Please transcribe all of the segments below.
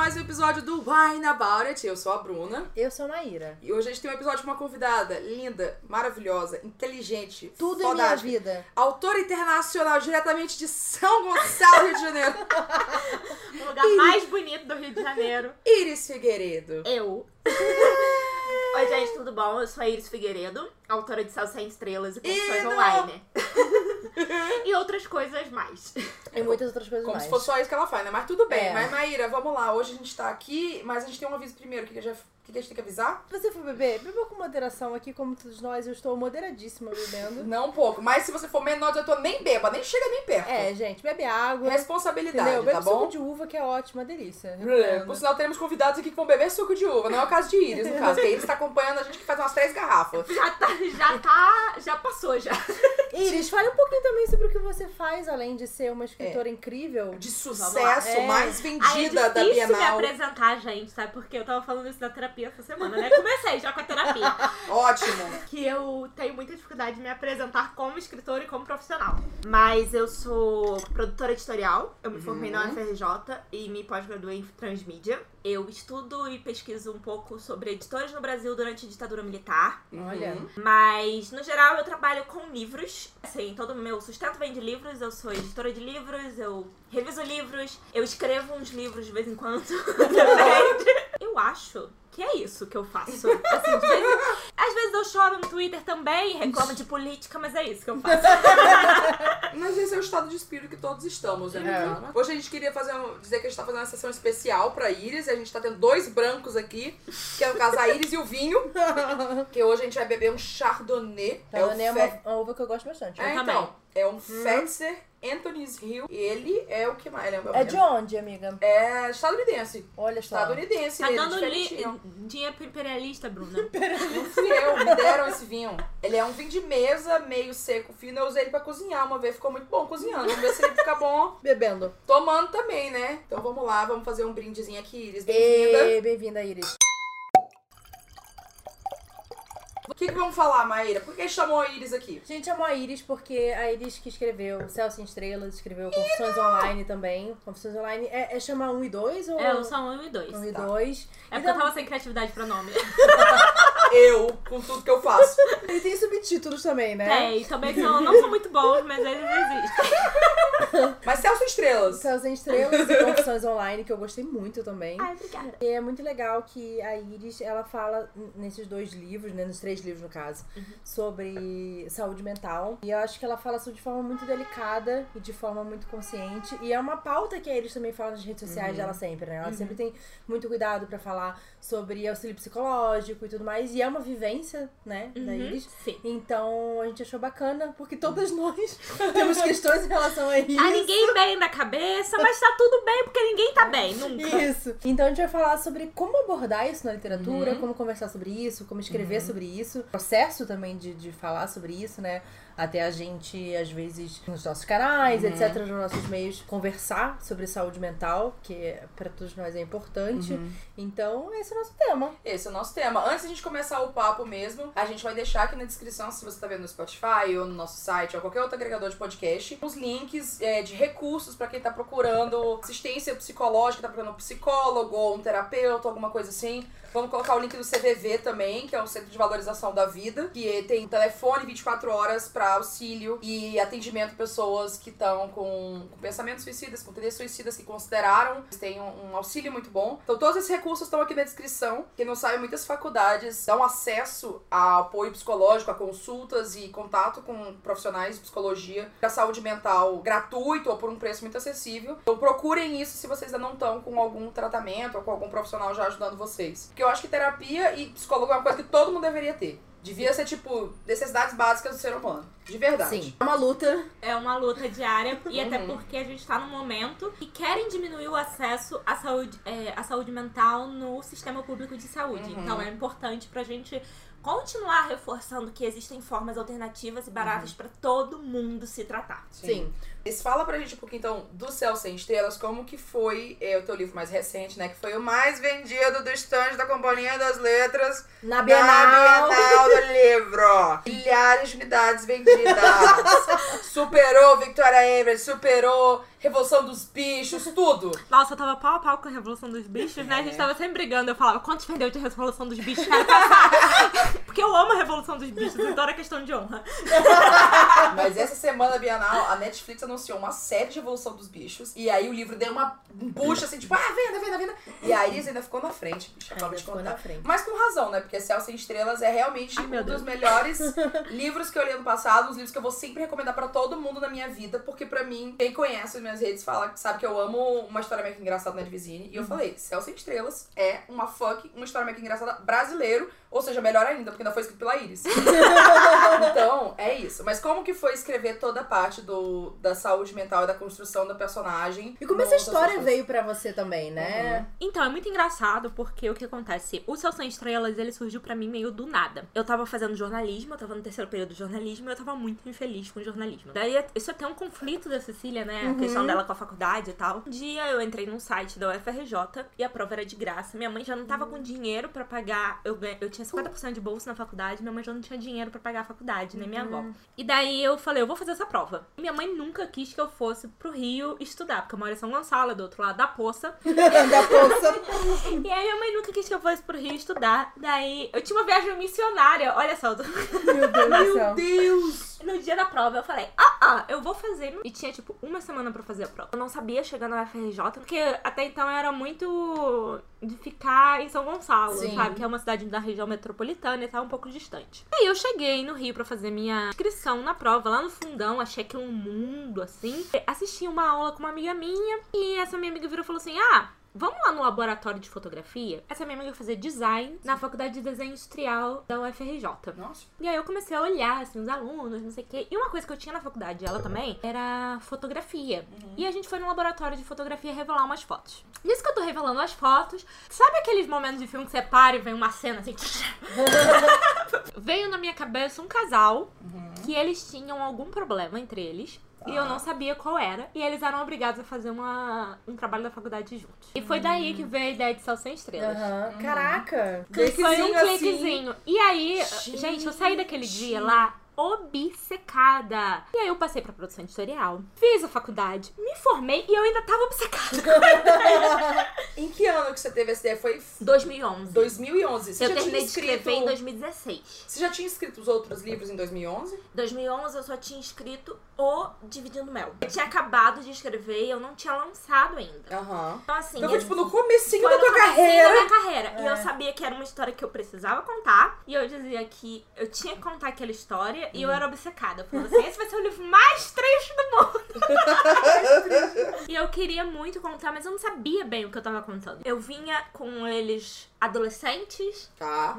mais um episódio do Wine About It. Eu sou a Bruna. Eu sou a Maíra. E hoje a gente tem um episódio com uma convidada linda, maravilhosa, inteligente, Tudo em minha fodástica. vida. Autora internacional diretamente de São Gonçalo, Rio de Janeiro. O lugar mais bonito do Rio de Janeiro. Iris Figueiredo. Eu. Oi, gente, tudo bom? Eu sou a Iris Figueiredo, autora de Céu Sem Estrelas e E não. Online. e outras coisas mais. E muitas outras coisas Como mais. se fosse só isso que ela faz, né? Mas tudo bem. É. Mas, Maíra, vamos lá. Hoje a gente tá aqui, mas a gente tem um aviso primeiro. Que, que, a gente- o que a gente tem que avisar? Se você for beber, beba com moderação aqui, como todos nós. Eu estou moderadíssima bebendo. Não um pouco. Mas se você for menor de eu tô nem beba, nem chega nem perto. É, gente, bebe água. Responsabilidade, Entendeu? Bebe tá suco bom? de uva, que é ótima, delícia. É, Recomendo. Por sinal, teremos convidados aqui que vão beber suco de uva. Não é o caso de Iris, no caso. Iris tá acompanhando a gente que faz umas três garrafas. Já tá, já tá, já passou já. Iris, fale um pouquinho também sobre o que você faz, além de ser uma escritora incrível. De sucesso, É. mais Aí é vendida da difícil me Bienal. apresentar, gente, sabe? Porque eu tava falando isso da terapia essa semana, né? Comecei já com a terapia. Ótimo. que eu tenho muita dificuldade de me apresentar como escritora e como profissional. Mas eu sou produtora editorial, eu me formei na UFRJ e me pós-graduei em transmídia. Eu estudo e pesquiso um pouco sobre editores no Brasil durante a ditadura militar. Olha. Uhum. Mas, no geral, eu trabalho com livros. Assim, todo o meu sustento vem de livros. Eu sou editora de livros, eu reviso livros, eu escrevo uns livros de vez em quando. Depende. Eu acho que é isso que eu faço. Assim, de vez em... Às vezes eu choro no Twitter também, reclamo de política, mas é isso que eu faço. Mas esse é o estado de espírito que todos estamos, né? É. Hoje a gente queria fazer um- dizer que a gente tá fazendo uma sessão especial pra Iris. E a gente tá tendo dois brancos aqui, que é no caso a Iris e o vinho. Que hoje a gente vai beber um Chardonnay. Tá, é o é uma, Fe- uma uva que eu gosto bastante. É, Eu também. então. É um Fetzer Anthony's Hill. Ele é o que mais? Ele é, É de onde, amiga? É estadunidense. Olha só. Estadunidense. Tá ele, dando li... dinheiro pro imperialista, Bruna. Não fui eu, me deram esse vinho. Ele é um vinho de mesa, meio seco, fino. Eu usei ele pra cozinhar uma vez, ficou muito bom cozinhando. Vamos ver se ele fica bom Bebendo. tomando também, né? Então vamos lá, vamos fazer um brindezinho aqui, Iris. Bem-vinda. Bem-vinda, Iris. O que, que vamos falar, Maíra? Por que chamou a Iris aqui? A gente chamou a Iris porque a Iris que escreveu Céu Sem Estrelas, escreveu Confissões Online também. Confissões Online é, é chamar um e dois ou É, eu sou um e dois. um e tá. dois? É porque eu tava sem criatividade pra nome. Eu, com tudo que eu faço. Ele tem subtítulos também, né? Tem, também são, não são muito bons, mas eles existem. Mas Celso Estrelas. Sem Estrelas e Confissões Online, que eu gostei muito também. Ai, obrigada. E é muito legal que a Iris, ela fala nesses dois livros, né, nos três livros no caso, sobre saúde mental. E eu acho que ela fala isso de forma muito delicada e de forma muito consciente. E é uma pauta que a Iris também fala nas redes sociais dela sempre, né? Ela sempre tem muito cuidado pra falar sobre auxílio psicológico e tudo mais. E é uma vivência, né, da Uhum, Iris. Sim. Então a gente achou bacana, porque todas nós temos questões em relação a isso. Tá ninguém bem na cabeça, mas tá tudo bem porque ninguém tá bem, nunca. Isso. Então a gente vai falar sobre como abordar isso na literatura, Uhum. como conversar sobre isso, como escrever sobre isso, processo também de, de falar sobre isso, né? Até a gente, às vezes, nos nossos canais, Uhum. etc., nos nossos meios, conversar sobre saúde mental, que para todos nós é importante. Uhum. Então, esse é o nosso tema. Esse é o nosso tema. Antes de a gente começar o papo mesmo, a gente vai deixar aqui na descrição, se você tá vendo no Spotify ou no nosso site ou qualquer outro agregador de podcast, os links é, de recursos pra quem tá procurando assistência psicológica, tá procurando um psicólogo ou um terapeuta, alguma coisa assim. Vamos colocar o link do CVV também, que é o Centro de Valorização da Vida, que tem telefone 24 horas auxílio e atendimento a pessoas que estão com, com pensamentos suicidas, com tendências suicidas, que consideraram, eles têm um, um auxílio muito bom. Então todos esses recursos estão aqui na descrição. Quem não sabe, muitas faculdades dão acesso a apoio psicológico, a consultas e contato com profissionais de psicologia para saúde mental gratuito ou por um preço muito acessível. Então procurem isso se vocês ainda não estão com algum tratamento ou com algum profissional já ajudando vocês. Porque eu acho que terapia e psicólogo é uma coisa que todo mundo deveria ter. Devia ser, tipo, necessidades básicas do ser humano. De verdade. Sim. É uma luta. É uma luta diária e até Uhum. porque a gente tá num momento que querem diminuir o acesso à saúde, é, à saúde mental no sistema público de saúde. Uhum. Então é importante pra gente continuar reforçando que existem formas alternativas e baratas pra todo mundo se tratar. Sim. Fala pra gente um pouquinho, então, do Céu Sem Estrelas, como que foi é, o teu livro mais recente, né? Que foi o mais vendido do stand da Companhia das Letras Na na Bienal. Bienal do livro. Milhares de unidades vendidas. Superou Victoria Everett, superou Revolução dos Bichos, tudo. Nossa, eu tava pau a pau com a Revolução dos Bichos, né? A É. gente tava sempre brigando. Eu falava, quantos perdeu de Revolução dos Bichos? Porque eu amo a Revolução dos Bichos, então era questão de honra. Mas essa semana Bienal, a Netflix anunciou uma série de Revolução dos Bichos. E aí o livro deu uma um puxa assim, tipo, ah, venda, venda, venda. E a Iris ainda ficou na frente, bicho. De contar. na frente. Mas com razão, né? Porque Céu Sem Estrelas é realmente Ai, um dos melhores livros que eu li ano passado, os livros que eu vou sempre recomendar pra todo mundo na minha vida, porque pra mim, quem conhece as minhas redes fala, sabe que eu amo uma história meio que engraçada na Divizine. E eu falei, Céu Sem Estrelas é uma fuck, uma história meio que engraçada brasileiro, ou seja, melhor ainda, porque ainda foi escrito pela Iris. então, é isso. Mas como que foi escrever toda a parte do, da saúde mental e da construção da personagem? E como essa história veio pra você também, né? Então, é muito engraçado porque o que acontece? O Céu Sem Estrelas, ele surgiu pra mim meio do nada. Eu tava fazendo jornalismo, eu tava no terceiro período de jornalismo e eu tava muito infeliz com o jornalismo. Daí, isso é até um conflito da Cecília, né? A questão dela com a faculdade e tal. Um dia eu entrei num site da UFRJ e a prova era de graça. Minha mãe já não tava com dinheiro pra pagar. Eu, eu tinha 50% de bolsa na faculdade, minha mãe já não tinha dinheiro pra pagar a faculdade, nem minha avó. E daí eu falei, eu vou fazer essa prova. E minha mãe nunca quis que eu fosse pro Rio estudar, porque eu moro em São Gonçalo, do outro lado da poça. da poça. E aí minha mãe nunca quis que eu fosse pro Rio estudar. Daí eu tinha uma viagem missionária, olha só. Meu Deus do Meu. Deus! No dia da prova eu falei, ah, ah, eu vou fazer. E tinha tipo uma semana pra fazer a prova. Eu não sabia chegar na UFRJ, porque até então eu era muito de ficar em São Gonçalo, Sim. sabe? Que é uma cidade da região metropolitana e tá um pouco distante. Aí eu cheguei no Rio pra fazer minha inscrição na prova, lá no fundão, achei aquilo um mundo assim. Assisti uma aula com uma amiga minha e essa minha amiga virou e falou assim: ah. Vamos lá no laboratório de fotografia? Essa minha amiga fazia design na faculdade de desenho industrial da UFRJ. Nossa. E aí eu comecei a olhar, assim, os alunos, não sei o quê. E uma coisa que eu tinha na faculdade, ela também, era fotografia. E a gente foi no laboratório de fotografia revelar umas fotos. Nisso que eu tô revelando as fotos, sabe aqueles momentos de filme que você para e vem uma cena assim? Veio na minha cabeça um casal que eles tinham algum problema entre eles. E eu não sabia qual era. E eles eram obrigados a fazer uma, um trabalho da faculdade juntos. E foi daí que veio a ideia de Céu Sem Estrelas. Aham. Caraca. Foi um Cliquezinho assim. cliquezinho. E aí, gente. eu saí daquele dia lá obcecada. E aí eu passei pra produção editorial, fiz a faculdade, me formei e eu ainda tava obcecada. Em que ano que você teve essa ideia? Foi 2011. 2011. Você eu já terminei tinha de escrito... escrever em 2016. Você já tinha escrito os outros livros em 2011? 2011 eu só tinha escrito o Dividindo Mel. Eu tinha acabado de escrever e eu não tinha lançado ainda. Aham. Então assim, Então foi eu- tipo no comecinho Foi da tua carreira. da minha carreira. E É. eu sabia que era uma história que eu precisava contar. E eu dizia que eu tinha que contar aquela história. E eu era obcecada. Eu falava assim, esse vai ser o livro mais triste do mundo. e eu queria muito contar, mas eu não sabia bem o que eu tava contando. Eu vinha com eles adolescentes, Tá.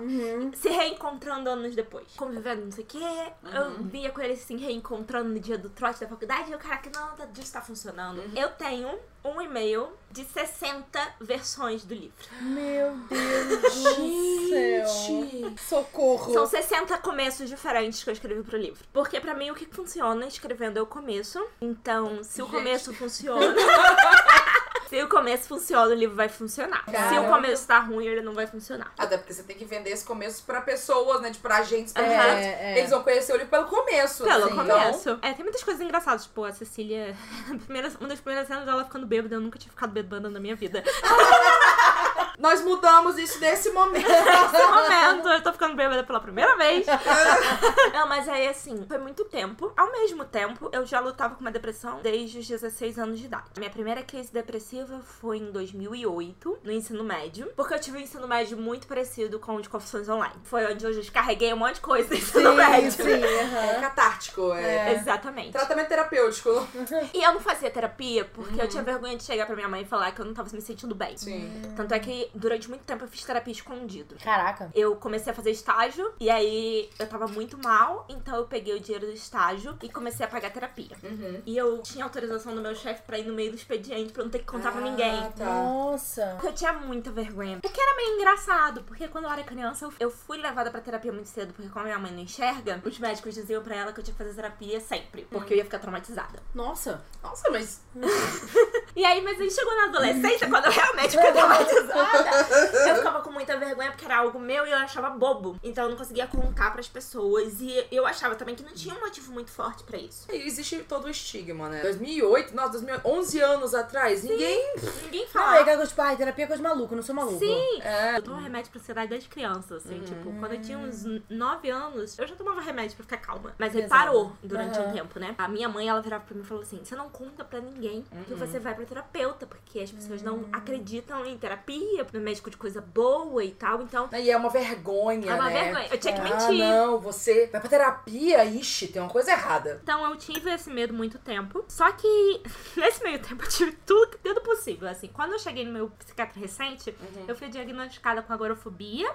se reencontrando anos depois. Convivendo, não sei o quê. Eu Uhum. via com eles se reencontrando no dia do trote da faculdade. E eu, caraca, não, tá- disso tá funcionando. Uhum. Eu tenho um e-mail de 60 versões do livro. Meu Deus do céu. Gente. Socorro. São 60 começos diferentes que eu escrevi pro livro. Porque pra mim o que funciona escrevendo é o começo. Então, se o Gente. começo funciona. se o começo funciona, o livro vai funcionar. Se o começo tá ruim, ele não vai funcionar. Até porque você tem que vender esse começo pra pessoas, né? Tipo, pra agentes, pra. É, é. Eles vão conhecer o livro pelo começo. Pelo assim, começo. É, tem muitas coisas engraçadas. Tipo, a Cecília. a primeira- uma das primeiras cenas dela ficando bêbada. Eu nunca tinha ficado bêbada na minha vida. Nós mudamos isso nesse momento. Nesse momento, eu tô ficando bêbada pela primeira vez. Não, mas aí assim, foi muito tempo. Ao mesmo tempo, eu já lutava com uma depressão desde os 16 anos de idade. Minha primeira crise depressiva foi em 2008, no ensino médio. Porque eu tive um ensino médio muito parecido com o de confissões online. Foi onde eu descarreguei um monte de coisa no ensino Sim, médio. sim, É aham. catártico. É. Exatamente. Tratamento terapêutico. E eu não fazia terapia porque eu tinha vergonha de chegar pra minha mãe e falar que eu não tava me sentindo bem. Sim. Tanto é que durante muito tempo eu fiz terapia escondido. Caraca. Eu comecei a fazer estágio e aí eu tava muito mal, então eu peguei o dinheiro do estágio e comecei a pagar terapia. Uhum. E eu tinha autorização do meu chefe pra ir no meio do expediente pra não ter que contar pra Ah, ninguém. Tá. Nossa. Porque eu tinha muita vergonha. O que era meio engraçado, porque quando eu era criança, eu- fui levada pra terapia muito cedo, porque como minha mãe não enxerga, os médicos diziam pra ela que eu tinha que fazer terapia sempre, porque eu ia ficar traumatizada. Nossa. Nossa, mas. E aí, mas aí chegou na adolescência, quando eu realmente fiquei traumatizada, eu ficava com muita vergonha, porque era algo meu e eu achava bobo. Então eu não conseguia contar pras pessoas. E eu achava também que não tinha um motivo muito forte pra isso. E existe todo o estigma, né? 2008, nossa, 2011 11 anos atrás, ninguém... Ninguém Não, fala. é que tipo, ai, terapia é coisa maluca, não sou maluco. Sim! É, Eu tomo remédio pra ansiedade desde criança, assim. Tipo, quando eu tinha uns 9 anos, eu já tomava remédio pra ficar calma. Mas Exato. parou durante um Aham. tempo, né? A minha mãe, ela virava pra mim e falou assim: você não conta pra ninguém que você vai pra terapeuta, porque as pessoas não acreditam em terapia, no médico de coisa boa e tal. Então, E é uma vergonha, é uma né? vergonha. Eu tinha que Ah, mentir. não, você vai pra terapia, ixi, tem uma coisa errada. Então eu tive esse medo muito tempo. Só que nesse meio tempo eu tive tudo, tudo possível. Assim, quando eu cheguei no meu psiquiatra recente, eu fui diagnosticada com agorafobia,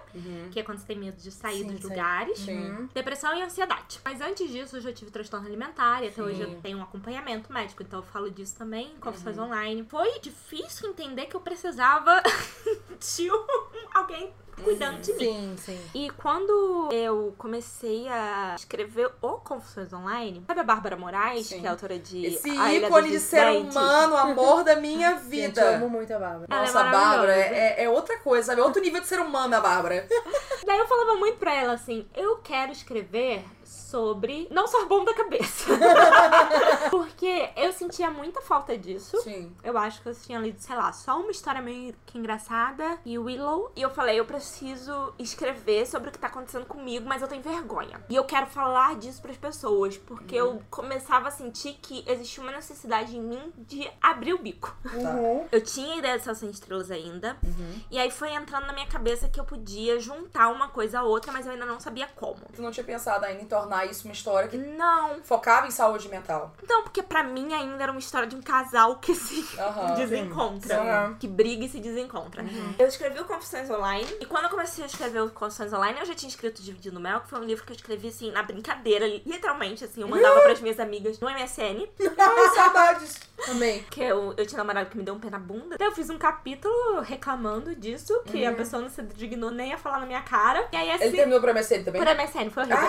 que é quando você tem medo de sair Sim, dos sei. lugares. Sim. Depressão e ansiedade. Mas antes disso, eu já tive transtorno alimentar e até hoje Sim. eu tenho um acompanhamento médico, então eu falo disso também em confissões online. Foi difícil entender que eu precisava de um, alguém cuidando de mim. Sim, sim. E quando eu comecei a escrever o Confissões Online, sabe a Bárbara Moraes, Sim. que é autora de Esse ícone de ser humano, amor da minha Gente, eu amo vida. muito a Bárbara. Ela é Nossa, a Bárbara maravilhosa. é, é outra coisa, sabe? É outro nível de ser humano, a Bárbara. Daí eu falava muito pra ela assim: eu quero escrever sobre não ser bom da cabeça. Porque eu sentia muita falta disso. Sim. Eu acho que eu tinha lido, sei lá, só uma história meio que engraçada e Willow. E eu falei, eu preciso escrever sobre o que tá acontecendo comigo, mas eu tenho vergonha. E eu quero falar disso pras pessoas, porque eu começava a sentir que existia uma necessidade em mim de abrir o bico. Uhum. Eu tinha ideia de Céu Sem Estrelas ainda. E aí foi entrando na minha cabeça que eu podia juntar uma coisa a outra, mas eu ainda não sabia como. Tu não tinha pensado ainda em tornar isso uma história que Não. focava em saúde mental. Então, porque pra mim ainda era uma história de um casal que se Aham. desencontra. Sim. Que briga e se desencontra. Eu escrevi o Confissões Online. E quando eu comecei a escrever o Confissões Online, eu já tinha escrito Dividindo Mel, que foi um livro que eu escrevi assim, na brincadeira. Literalmente, assim, eu mandava pras minhas amigas no MSN. Ai, saudades. Amei. Que eu, eu tinha namorado que me deu um pé na bunda. Daí eu fiz um capítulo reclamando disso, que a pessoa não se dignou nem a falar na minha cara. E aí Ele assim. terminou pra MSN também? Por MSN, foi horrível.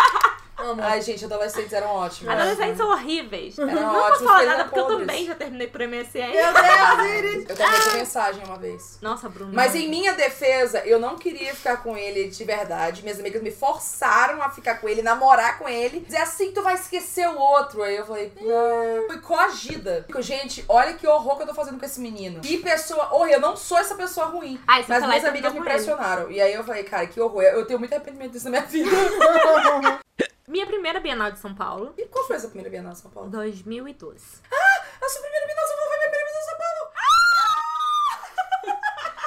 Amo. Ai, gente, adolescentes eram ótimos. Adolescentes são horríveis. Eram não posso ótimos, falar nada porque eu também já terminei por MSN. Meu Deus, Iris. Eu terminei essa mensagem uma vez. Nossa, Bruno. Mas em minha defesa, eu não queria ficar com ele de verdade. Minhas amigas me forçaram a ficar com ele, namorar com ele. Dizer assim, tu vai esquecer o outro. Aí eu falei, ah. fui coagida. Fico, Gente, olha que horror que eu tô fazendo com esse menino. Que pessoa horrível. Eu não sou essa pessoa ruim. Ai, Mas minhas amigas me terminou com ele. pressionaram. E aí eu falei, cara, que horror. Eu tenho muito arrependimento disso na minha vida. Minha primeira Bienal de São Paulo, e qual foi essa primeira Bienal de São Paulo? 2012. A sua primeira Bienal de São Paulo foi minha primeira Bienal de São Paulo.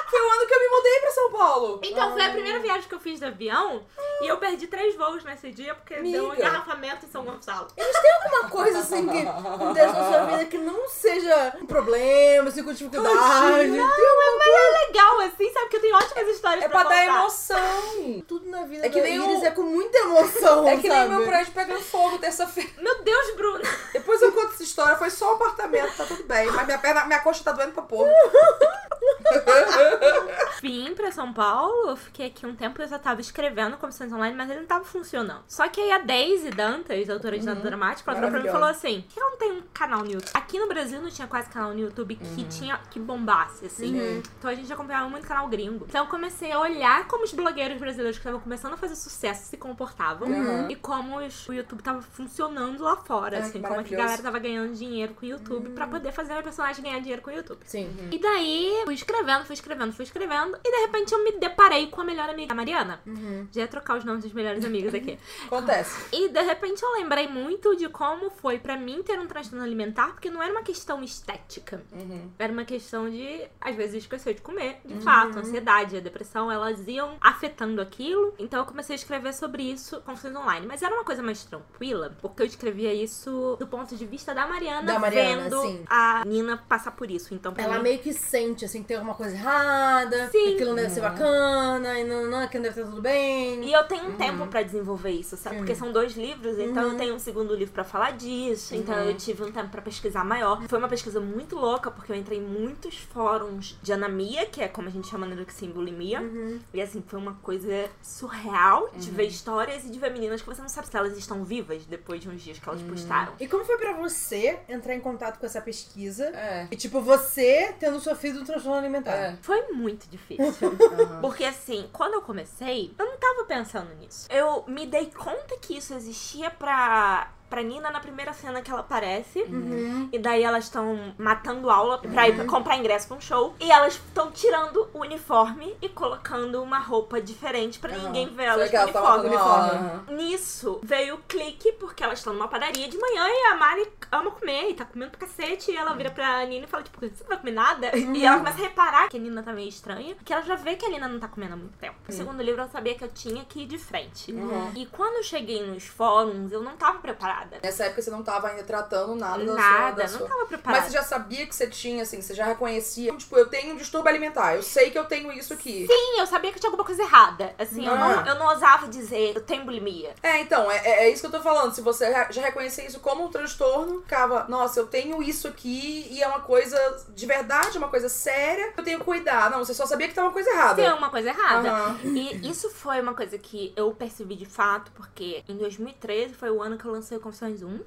Foi o ano que eu me mudei pra São Paulo. Então, foi a primeira viagem que eu fiz de avião e eu perdi três voos nesse dia porque deu um engarrafamento em São Gonçalo. Uma coisa assim que acontece na sua vida que não seja um problema, assim, com dificuldade. Tem uma Mas é legal, assim, sabe? Que eu tenho ótimas histórias É pra pra dar emoção. Tudo na vida É que nem Iris o- é com muita emoção, É que nem sabe? o meu prédio pegando fogo terça-feira. Meu Deus, Bruno. Depois eu conto essa história, foi só um apartamento, tá tudo bem. Mas minha perna, minha coxa tá doendo pra porra. Vim pra São Paulo, eu fiquei aqui um tempo, eu já tava escrevendo Confissões Online, mas ele não tava funcionando. Só que aí a Daisy Dantas, autora de Nada Dramático, ela pra mim e falou assim, por que ela não tem um canal no YouTube? Aqui no Brasil não tinha quase canal no YouTube que tinha, que bombasse, assim. Então a gente acompanhava muito canal gringo. Então eu comecei a olhar como os blogueiros brasileiros que estavam começando a fazer sucesso se comportavam Uhum. e como os- o YouTube tava funcionando lá fora, Ai, assim, como é que a galera tava ganhando dinheiro com o YouTube pra poder fazer a personagem ganhar dinheiro com o YouTube. Sim. E daí, fui escrevendo, fui escrevendo, fui escrevendo. E de repente eu me deparei com a melhor amiga, a Mariana. Já ia trocar os nomes das melhores amigas aqui. Acontece. E de repente eu lembrei muito de como foi pra mim ter um transtorno alimentar, porque não era uma questão estética. Uhum. Era uma questão de, às vezes, esquecer de comer. De fato, a ansiedade, a depressão, elas iam afetando aquilo. Então eu comecei a escrever sobre isso com Confissões Online. Mas era uma coisa mais tranquila, porque eu escrevia isso do ponto de vista da Mariana, Da Mariana, vendo sim. a Nina passar por isso. Então, pra Ela mim, meio que sente, assim, que tem alguma coisa errada, Sim. que aquilo não deve ser bacana, e não, não, que não deve estar tudo bem. E eu tenho um tempo pra desenvolver isso, sabe? Porque são dois livros, então Uhum. eu tenho um segundo livro pra falar disso. Então eu tive um tempo pra pesquisar maior. Foi uma pesquisa muito louca, porque eu entrei em muitos fóruns de anamia, que é como a gente chama na anorexia e bulimia. Uhum. E assim, foi uma coisa surreal de ver histórias e de ver meninas que você não sabe se elas estão vivas depois de uns dias que elas postaram. E como foi pra você entrar em contato com essa pesquisa? É. E tipo, você tendo sofrido um transtorno alimentar? É. Foi muito difícil. Aham. Porque assim, quando eu comecei, eu não tava pensando nisso. Eu me dei conta que isso existia pra, pra Nina na primeira cena que ela aparece. Uhum. E daí elas estão matando aula pra ir pra comprar ingresso pra um show. E elas estão tirando o uniforme e colocando uma roupa diferente pra ninguém ver elas com ela uniforme. Aham. Nisso veio o clique, porque elas estão numa padaria de manhã e a Mari ama comer e tá comendo pra cacete. E ela vira pra Nina e fala, tipo, você não vai comer nada? E ela começa a reparar que a Nina tá meio estranha, que ela já vê que a Nina não tá comendo há muito tempo. No segundo livro eu sabia que eu tinha que ir de frente. Uhum. E quando eu cheguei nos fóruns, eu não tava preparada. Nessa época você não tava ainda tratando nada da sua- Nada, da não sua... tava preparada. Mas você já sabia que você tinha, assim, você já reconhecia. Tipo, eu tenho um distúrbio alimentar, eu sei que eu tenho isso aqui. Sim, eu sabia que tinha alguma coisa errada. Assim, eu, Ah. não, eu não ousava dizer eu tenho bulimia. É, então, é, é- é isso que eu tô falando. Se você já- reconhecer isso como um transtorno, ficava, nossa, eu tenho isso aqui e é uma coisa de verdade, uma coisa séria, eu tenho que cuidar. Não, você só sabia que tava uma coisa errada. Tem alguma coisa errada. Aham. E isso foi uma coisa que eu percebi de fato, porque em 2013 foi o ano que eu lancei o Confissões 1. Uhum.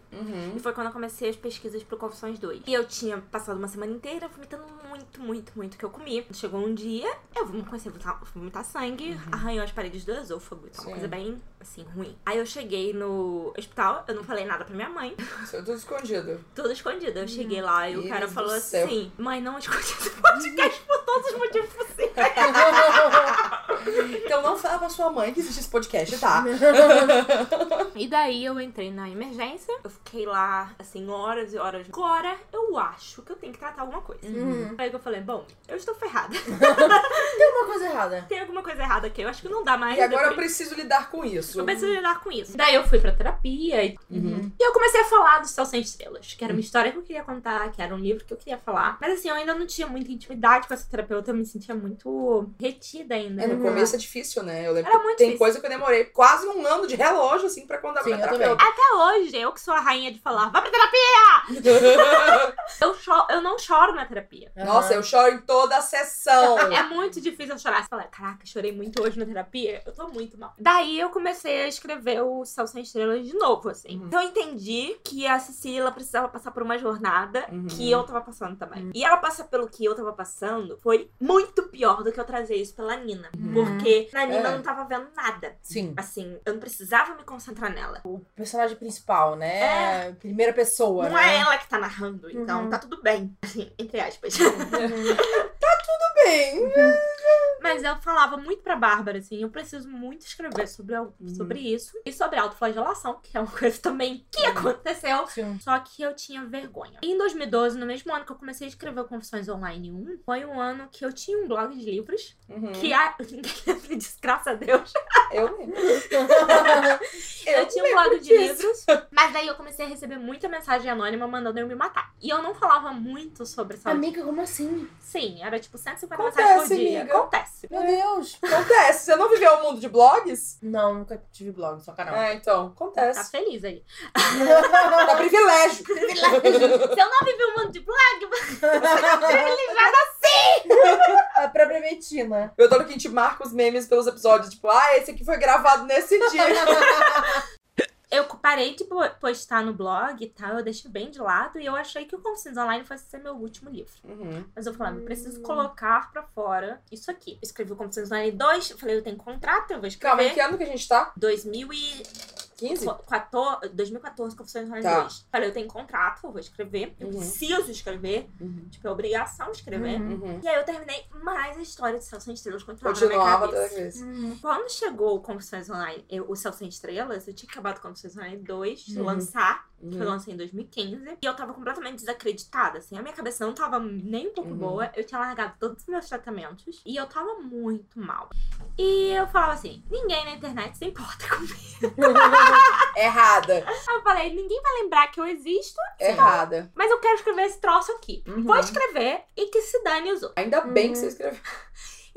E foi quando eu comecei as pesquisas pro Confissões 2. E eu tinha passado uma semana inteira vomitando muito, muito, muito o que eu comi. Chegou um dia, eu comecei a vomitar, vomitar sangue, arranhou as paredes do esôfago. Então, Sim. uma coisa bem, assim, ruim. Aí eu cheguei no hospital, eu não falei nada pra minha mãe, Isso é tudo escondido. tudo escondido. Eu cheguei lá e o cara falou céu. assim: Mãe, não esconde esse podcast por todos os motivos possíveis. Então não fala pra sua mãe que existe esse podcast, tá? E daí eu entrei na emergência, eu fiquei lá, assim, horas e horas. Agora eu acho que eu tenho que tratar alguma coisa. Uhum. Aí que eu falei, bom, eu estou ferrada. Tem uma coisa errada. Tem alguma coisa errada aqui, eu acho que não dá mais. E agora eu preciso lidar com isso. Eu preciso lidar com isso. Daí eu fui pra terapia e... Uhum. e eu comecei a falar do Céu Sem Estrelas, que era uma história que eu queria contar, que era um livro que eu queria falar. Mas assim, eu ainda não tinha muita intimidade com essa terapeuta, eu me sentia muito retida ainda. É, no começo é difícil, né? Eu lembro Era que tem difícil. coisa que eu demorei quase um ano de relógio, assim, pra contar Sim, pra terapeuta. Até hoje, eu que sou a rainha de falar, vai pra terapia! eu, cho- eu não choro na terapia. Nossa, eu choro em toda a sessão. É muito difícil eu chorar. Você fala, caraca, chorei muito hoje na terapia. Eu tô muito mal. Daí eu comecei a escrever o Céu Sem Estrelas de novo, assim. Uhum. Então eu entendi que a Cecília precisava passar por uma jornada Uhum. que eu tava passando também. E ela passar pelo que eu tava passando foi muito pior do que eu trazer isso pela Nina. Porque na Nina É. eu não tava vendo nada. Sim. Assim, eu não precisava me concentrar nela. O personagem principal, né? Primeira pessoa, Não né? é ela que tá narrando, então Uhum. tá tudo bem. Assim, entre aspas. Bem, Mas eu falava muito pra Bárbara, assim, eu preciso muito escrever sobre, al- sobre isso. E sobre autoflagelação, que é uma coisa também que aconteceu. Sim. Só que eu tinha vergonha. E em 2012, no mesmo ano que eu comecei a escrever Confissões Online 1, foi um ano que eu tinha um blog de livros. Uhum. Que a... disso, graças a Deus. Eu lembro. Eu, tinha um blog de livros. Mas daí eu comecei a receber muita mensagem anônima mandando eu me matar. E eu não falava muito sobre saúde. Amiga, como assim? Sim, era tipo 150 Acontece, mensagens por dia. amiga. Acontece. Meu Deus. Acontece. Você não viveu o mundo de blogs? Não, nunca tive blog, só canal. É, então, Tá acontece. feliz aí. Dá privilégio. Se eu não vivi um mundo de blog, você tá privilegiada. A própria Betina. Eu adoro que a gente marca os memes pelos episódios. Tipo, ah, esse aqui foi gravado nesse dia. Eu parei de po- postar no blog e tal, eu deixei bem de lado e eu achei que o Confissões Online fosse ser meu último livro. Uhum. Mas eu falei, eu preciso colocar pra fora isso aqui. Eu escrevi o Confissões Online 2, eu falei, eu tenho contrato, eu vou Calma, em escrever. que ano que a gente tá? 2014, 15? 2014, Confissões Online Tá. 2. Falei, eu tenho contrato, eu vou escrever. Eu Uhum. preciso escrever. Uhum. Tipo, é obrigação escrever. Uhum. Uhum. E aí eu terminei mais a história de Céu Sem Estrelas continuava na minha cabeça. toda vez. Quando chegou o Confissões Online, eu- o Céu Sem Estrelas, eu tinha acabado o Confissões Online 2 de Uhum. lançar, que eu Uhum. lancei em 2015, e eu tava completamente desacreditada, assim, a minha cabeça não tava nem um pouco Uhum. boa, eu tinha largado todos os meus tratamentos, e eu tava muito mal. E eu falava assim, ninguém na internet se importa comigo. Errada. Eu falei, ninguém vai lembrar que eu existo, Errada. mas eu quero escrever esse troço aqui. Uhum. Vou escrever e que se dane os outros. Ainda bem que você escreveu.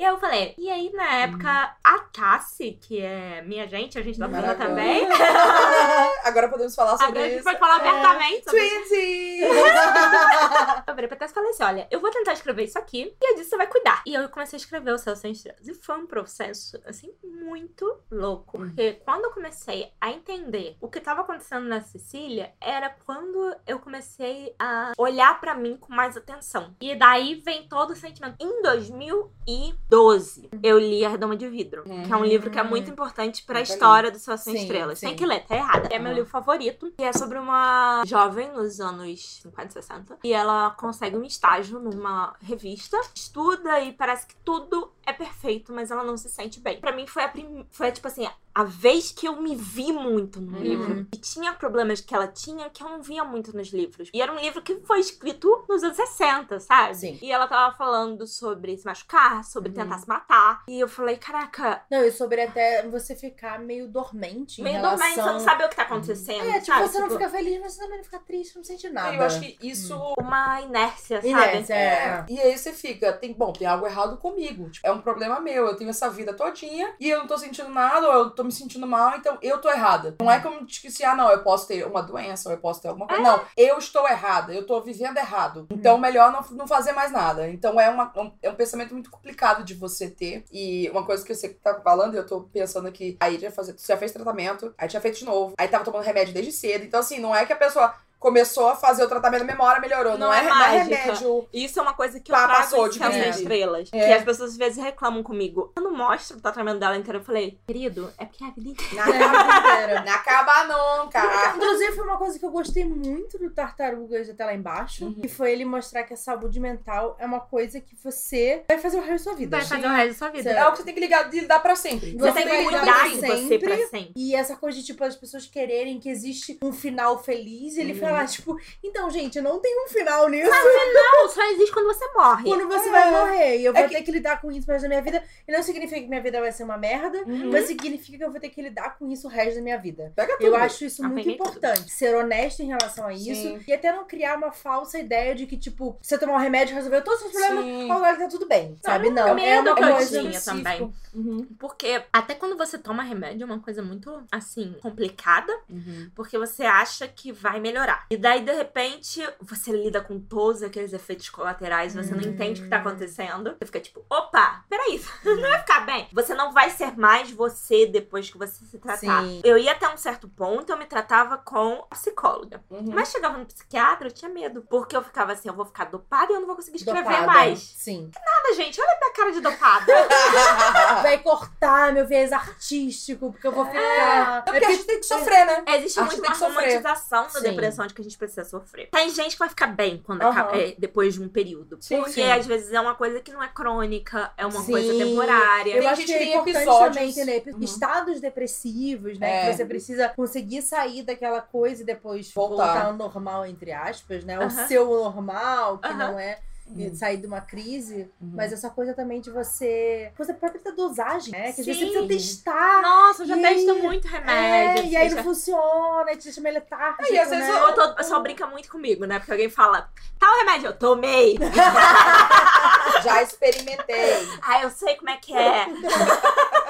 E aí eu falei, e aí na época, a Tassi, que é minha gente, a gente da Bruna também, Agora podemos falar sobre agora a gente isso. pode falar abertamente sobre Twinsies! Eu virei pra Tess e falei assim: olha, eu vou tentar escrever isso aqui e eu disse você vai cuidar. E eu comecei a escrever o Céu Sem Estrelas. E foi um processo, assim, muito louco. Hum. Porque quando eu comecei a entender o que tava acontecendo na Cecília, era quando eu comecei a olhar pra mim com mais atenção. E daí vem todo o sentimento. Em 2000 e 2012, eu li A Redoma de Vidro, que é um livro que é muito importante pra Nunca li. história do Céu Sem Estrelas. sim. Tem que ler, tá errada. É meu Aham. livro favorito, que é sobre uma jovem nos anos 50, 60, e ela consegue um estágio numa revista, estuda e parece que tudo é perfeito, mas ela não se sente bem. Pra mim foi a prim... foi tipo assim, a vez que eu me vi muito no Uhum. livro. E tinha problemas que ela tinha que eu não via muito nos livros. E era um livro que foi escrito nos anos 60, sabe? Sim. E ela tava falando sobre se machucar, sobre Uhum. tentar se matar. E eu falei, caraca, Não, e sobre até você ficar meio dormente em meio relação... dormente, você não sabe o que tá acontecendo. É, tipo, sabe? você não Tipo, fica feliz, mas você também não fica triste, não sente nada. Eu acho que isso. Uma inércia, sabe? Inércia, é. É. E aí você fica, tem, bom, tem algo errado comigo. Tipo, é um problema meu. Eu tenho essa vida todinha e eu não tô sentindo nada, ou eu tô me sentindo mal, então eu tô errada. Não é como se, ah, não, eu posso ter uma doença, ou eu posso ter alguma coisa. Não, eu estou errada, eu tô vivendo errado. Então, melhor não, não fazer mais nada. Então, é, uma, um, é um pensamento muito complicado de você ter. E uma coisa que você tá falando, eu tô pensando aqui, aí já, já fez tratamento, aí tinha feito de novo, aí tava tomando remédio desde cedo. Então, assim, não é que a pessoa começou a fazer o tratamento, a memória melhorou. Não, Não é, é não é mágica. remédio. Isso é uma coisa que eu trago passou de Céu. Estrelas. É. Que as pessoas às vezes reclamam comigo. Eu não mostro o tratamento dela inteiro. Eu falei, querido, é porque é a vida inteira. Na Inteira. Não acaba nunca. Inclusive, foi uma coisa que eu gostei muito do Tartarugas até lá embaixo, Uhum. que foi ele mostrar que a saúde mental é uma coisa que você vai fazer o resto da sua vida. Vai fazer o resto da sua vida. Certo. É algo que você tem que ligar, lidar pra sempre. Você Você tem que lidar cuidar de você pra sempre. E essa coisa de, tipo, as pessoas quererem que existe um final feliz, ele Uhum. Falar, tipo, então, gente, não tem um final nisso. Não, só existe quando você morre. Quando você É. vai morrer. E eu É vou que- ter que lidar com isso resto da minha vida. E não significa que minha vida vai ser uma merda, Uhum. mas significa que eu vou ter que lidar com isso o resto da minha vida. Pega tudo. Eu acho isso muito peguei tudo. importante. Ser honesto em relação a isso. Sim. E até não criar uma falsa ideia de que, tipo, você tomar um remédio resolveu todos os seus problemas, Sim. agora tá tudo bem. Sabe? Não. um é medo uma específica. também. Uhum. Porque até quando você toma remédio é uma coisa muito, assim, complicada. Uhum. Porque você acha que vai melhorar. E daí, de repente, você lida com todos aqueles efeitos colaterais, você não Hum. entende o que tá acontecendo. Você fica tipo, opa, peraí, não vai ficar bem. Você não vai ser mais você depois que você se tratar. Sim. Eu ia até um certo ponto, eu me tratava com psicóloga. Uhum. Mas chegava no psiquiatra, eu tinha medo. Porque eu ficava assim, eu vou ficar dopada e eu não vou conseguir escrever Dopada. mais. Sim. Nada, gente, olha a minha cara de dopada. Vai cortar meu viés artístico, porque eu vou ficar. É porque a gente tem que sofrer, né? Existe que que sofrer. romantização da depressão que a gente precisa sofrer. Tem gente que vai ficar bem quando Aham. acaba- é, depois de um período. Sim, porque sim. às vezes é uma coisa que não é crônica, é uma Sim. coisa temporária. Eu Tem acho gente que é que tem importante episódios- também entender Uhum. estados depressivos, né? É. Que você precisa conseguir sair daquela coisa e depois Voltar. voltar, ao normal, entre aspas, né? O Aham. seu normal, que não é Uhum. sair de uma crise. Uhum. Mas essa coisa também de você. Você pode ter dosagem, né? Que às vezes você Sim. precisa testar. Nossa, eu já E- testo muito remédio. É, e aí já- não funciona, te deixa meio letárgico, E às vezes né? Eu tô- pessoal brinca muito comigo, né? Porque alguém fala, tal remédio eu tomei. Já experimentei. ah, eu sei como é que é.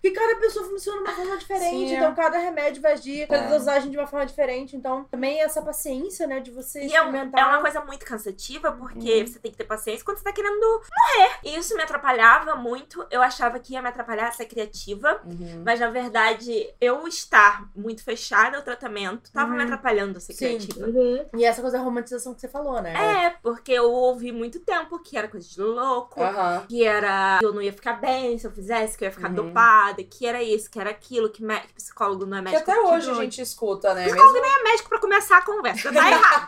Porque cada pessoa funciona de uma forma diferente, Sim, é. então cada remédio vai agir, cada É. dosagem de uma forma diferente. Então, também essa paciência, né, de você E é, experimentar. é uma coisa muito cansativa, porque Uhum. você tem que ter paciência quando você tá querendo morrer. E isso me atrapalhava muito. Eu achava que ia me atrapalhar ser criativa. Uhum. Mas na verdade, eu estar muito fechada ao tratamento tava Uhum. me atrapalhando a ser Sim. criativa. E essa coisa da romantização que você falou, né? É, porque eu ouvi muito tempo que era coisa de louco, que era que eu não ia ficar bem se eu fizesse, que eu ia ficar Uhum. Dopada, que era isso, que era aquilo, que, que psicólogo não é Que médico. até que hoje a gente escuta, né? Psicólogo Mesmo... nem é médico pra começar a conversa, tá errado.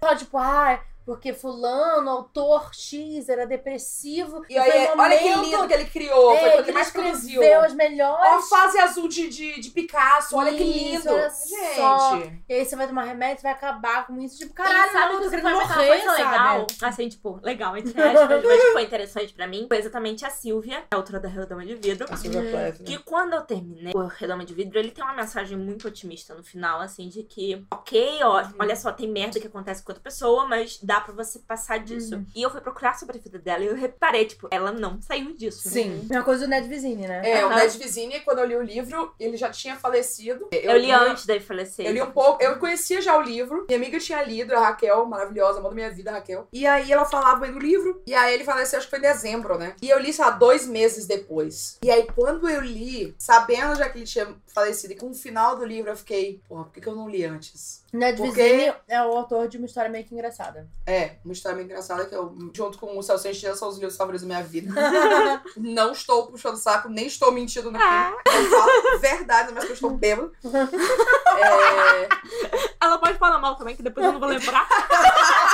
Só tipo, ah, porque fulano, autor X, era depressivo. E aí, foi um olha que momento- lindo que ele criou. É, foi quando que ele mais produziu. as Ó, a melhores. fase azul de, de, de Picasso, olha que Isso, lindo. olha só. Gente. E aí você vai tomar remédio, você vai acabar com isso. Tipo, Caralho, caralho, sabe não, eu que tô isso querendo morrer, coisa sabe? legal? Assim, tipo, legal, entre aspas, mas que foi interessante pra mim. Foi exatamente a Silvia, a autora da Redoma de Vidro. A Silvia Uhum. Plath, né? Que quando eu terminei o Redoma de Vidro, ele tem uma mensagem muito otimista no final, assim, de que, ok, ó, Uhum. olha só, tem merda que acontece com outra pessoa, mas dá pra você passar disso. Uhum. E eu fui procurar sobre a vida dela e eu reparei, tipo, ela não saiu disso. Sim. Mesma coisa do Ned Vizini, né? É, o Aham. Ned Vizini, quando eu li o livro, ele já tinha falecido. Eu, li antes dele falecer. Eu li um pouco, eu conhecia já o livro. Minha amiga tinha lido, a Raquel, maravilhosa, amor da minha vida, a Raquel. E aí ela falava do livro, e aí ele faleceu, acho que foi em dezembro, né? E eu li, sei lá, dois meses depois. E aí quando eu li, sabendo já que ele tinha falecido, e com o final do livro, eu fiquei, porra, por que, que eu não li antes? Ned Porque- é o autor de uma história meio que engraçada. É, uma história meio engraçada que eu, junto com o Sem Estrela, são os livros favoritos da minha vida. Não estou puxando saco, nem estou mentindo aqui. É. Eu falo verdade, mas que eu estou bêbado. É, Ela pode falar mal também, que depois eu não vou lembrar.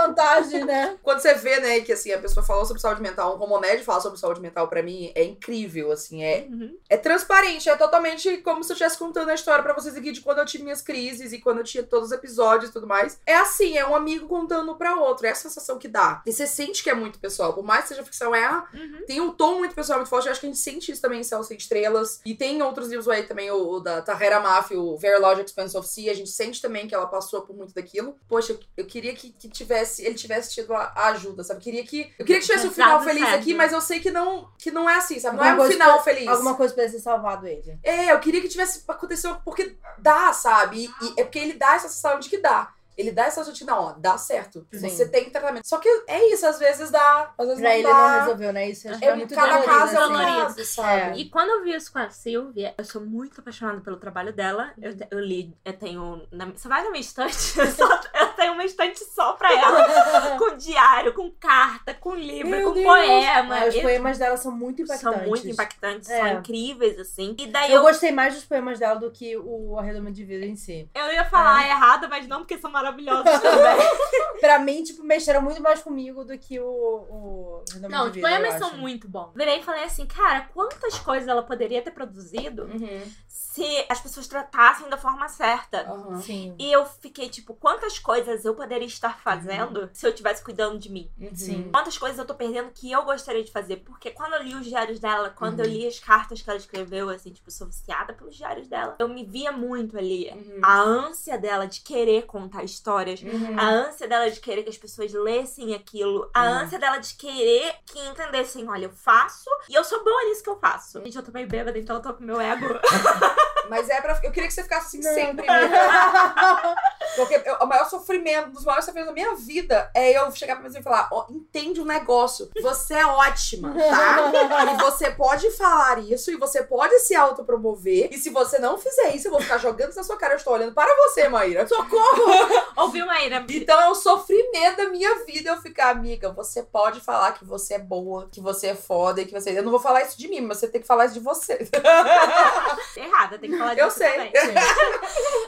As vantagens, né? quando você vê, né, que assim, a pessoa falou sobre saúde mental, um Romoned fala sobre saúde mental, pra mim, é incrível, assim, é, Uhum. é transparente, é totalmente como se eu estivesse contando a história pra vocês aqui de quando eu tive minhas crises e quando eu tinha todos os episódios e tudo mais. É assim, é um amigo contando pra outro, é a sensação que dá. E você sente que é muito pessoal, por mais que seja ficção, é a Uhum. Tem um tom muito pessoal, muito forte. Eu acho que a gente sente isso também em Céu Sem Estrelas. E tem outros livros aí também, o, o da Tahera Mafia, o Very Large Expanse of Sea. A gente sente também que ela passou por muito daquilo. Poxa, eu, eu queria que, que tivesse, ele tivesse tido a, a ajuda, sabe? Queria que, eu queria que tivesse um final feliz certo. aqui, mas eu sei que não, que não é assim, sabe? Não é Alguma um final pra- feliz. Alguma coisa pra ter salvado ele. É, eu queria que tivesse acontecido, porque dá, sabe? E, e é porque ele dá essa sensação de que dá. Ele dá essa não, ó, dá certo. Sim. Você tem tratamento. Só que é isso, às vezes dá, às vezes Pra não ele dá. não resolveu, né? Isso acho que É, é muito cada dolorido, caso é um assim. caso, sabe? E quando eu vi isso com a Silvia, eu sou muito apaixonada pelo trabalho dela. Eu, te- eu li, eu tenho. Na, você vai na minha estante? Eu, só- eu tenho uma estante só pra ela. com diário, com carta, com livro, Meu com Deus. poema. Ah, os E poemas dela são muito impactantes. são muito impactantes, É. são incríveis, assim. E daí Eu eu, gostei mais dos poemas dela do que o Arredoma de Vida em si. eu ia falar errado, mas não porque são maravilhosos também. Pra mim, tipo, mexeram muito mais comigo do que o, o Não, os poemas são muito bons. Virei e falei assim, cara, quantas coisas ela poderia ter produzido Uhum. se as pessoas tratassem da forma certa. Aham. Sim. E eu fiquei tipo, quantas coisas eu poderia estar fazendo se eu estivesse cuidando de mim? Uhum. Sim. Quantas coisas eu tô perdendo que eu gostaria de fazer? Porque quando eu li os diários dela, quando eu Uhum. li as cartas que ela escreveu, assim, tipo, sou viciada pelos diários dela. Eu me via muito ali. Uhum. A ânsia dela de querer contar histórias. Uhum. A ânsia dela de querer que as pessoas lessem aquilo. A Uhum. ânsia dela de querer que entendessem, olha, eu faço e eu sou boa nisso que eu faço. Gente, eu tô meio bêbada, então eu tô com meu ego. Mas é pra. Eu queria que você ficasse assim Não. sempre. mesmo. Porque eu- o maior sofrimento, um dos maiores sofrimentos da minha vida é eu chegar pra você e falar: ó, entende um negócio. Você é ótima, tá? E você pode falar isso e você pode se autopromover. E se você não fizer isso, eu vou ficar jogando isso na sua cara. Eu estou olhando para você, Maíra. Socorro! Ouviu, Maíra? Então é o sofrimento da minha vida eu ficar, amiga, você pode falar que você é boa, que você é foda e que você. Eu não vou falar isso de mim, mas você tem que falar isso de você. Errada, tem que falar Eu disso sei. também.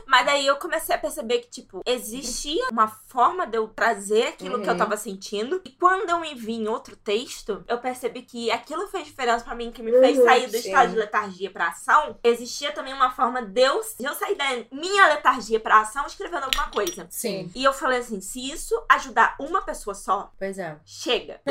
Mas daí eu comecei a perceber que, tipo, existia uma forma de eu trazer aquilo que eu Uhum. tava sentindo. E quando eu me vi em outro texto, eu percebi que aquilo fez diferença pra mim, que me fez Uhum, sair do sim. estado de letargia pra ação. Existia também uma forma de eu, de eu sair da minha letargia pra ação escrevendo alguma coisa. Sim. E eu falei assim: se isso ajudar uma pessoa só, Pois é. chega.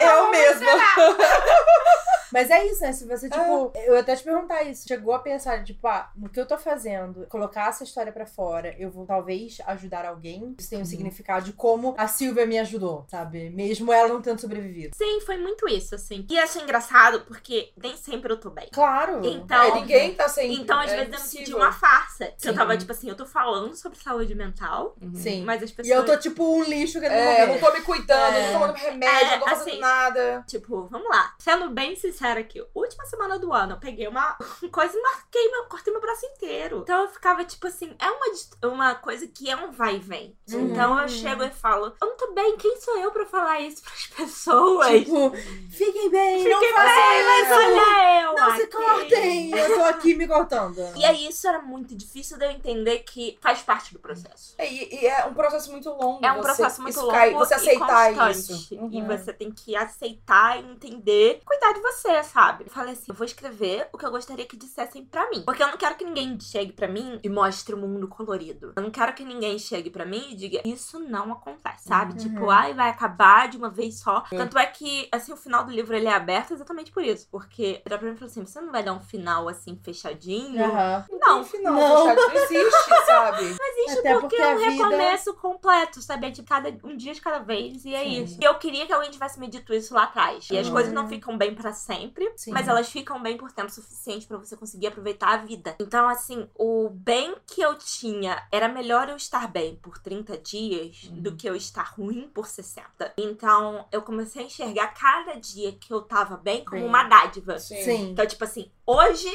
Eu mesma. Mas é isso, né? Se você, tipo, eu até te perguntar isso. Chegou a pensar, tipo, ah, no que eu tô fazendo, colocar essa história pra fora, eu vou talvez ajudar alguém. Isso tem um significado de como a Silvia me ajudou, sabe? Mesmo ela não tendo sobrevivido. Sim, foi muito isso, assim. E achei engraçado porque nem sempre eu tô bem. Claro. Então, É, ninguém tá sem. Então, às é vezes, eu me senti uma farsa. Sim. Eu tava, tipo assim, eu tô falando sobre saúde mental, Uhum. Sim. mas as pessoas. E eu tô tipo um lixo querendo É, eu não morrer. tô me cuidando, É. não tô tomando remédio, É, não tô fazendo assim, nada. Tipo, vamos lá. Sendo bem sincera aqui, última semana do ano, eu peguei uma coisa e marquei, meu, cortei meu braço inteiro. Então eu ficava, tipo assim, é uma, uma coisa que é um vai e vem. Uhum. Então eu chego e falo, eu não tô bem, quem sou eu pra falar isso pras pessoas? Tipo, fiquem bem, não Fiquem façam bem, mas olha eu Não se aqui. cortem. Eu tô aqui me cortando. E aí isso era muito difícil de eu entender que faz parte do processo. É, E, e é um processo muito longo. É um processo muito longo cai- você e aceitar constante. isso. E Uhum. você tem que aceitar e entender, cuidar de você, sabe? Eu falei assim, eu vou escrever o que eu gostaria que dissessem pra mim. Porque eu não quero que ninguém chegue pra mim e mostre o mundo colorido. Eu não quero que ninguém chegue pra mim e diga, isso não acontece, sabe? Uhum. Tipo, ai, vai acabar de uma vez só. Tanto é que, assim, o final do livro ele é aberto exatamente por isso. Porque pra mim falou assim, você não vai dar um final assim fechadinho? Aham. Não, Final, Não. fechado, não existe, sabe? existe Até porque, porque é um vida- recomeço completo, sabe? É tipo cada, um dia de cada vez e é Sim. isso. E eu queria que alguém tivesse me dito isso lá atrás. E as Uhum. coisas não ficam bem pra sempre, Sim. mas elas ficam bem por tempo suficiente pra você conseguir aproveitar a vida. Então, assim, o bem que eu tinha era melhor eu estar bem por 30 dias Uhum. do que eu estar ruim por 60. Então, eu comecei a enxergar cada dia que eu tava bem como Bem. uma dádiva. Sim. Então, tipo assim, hoje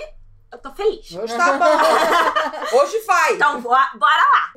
eu tô feliz. Hoje tá bom. Hoje vai. Então, bora lá.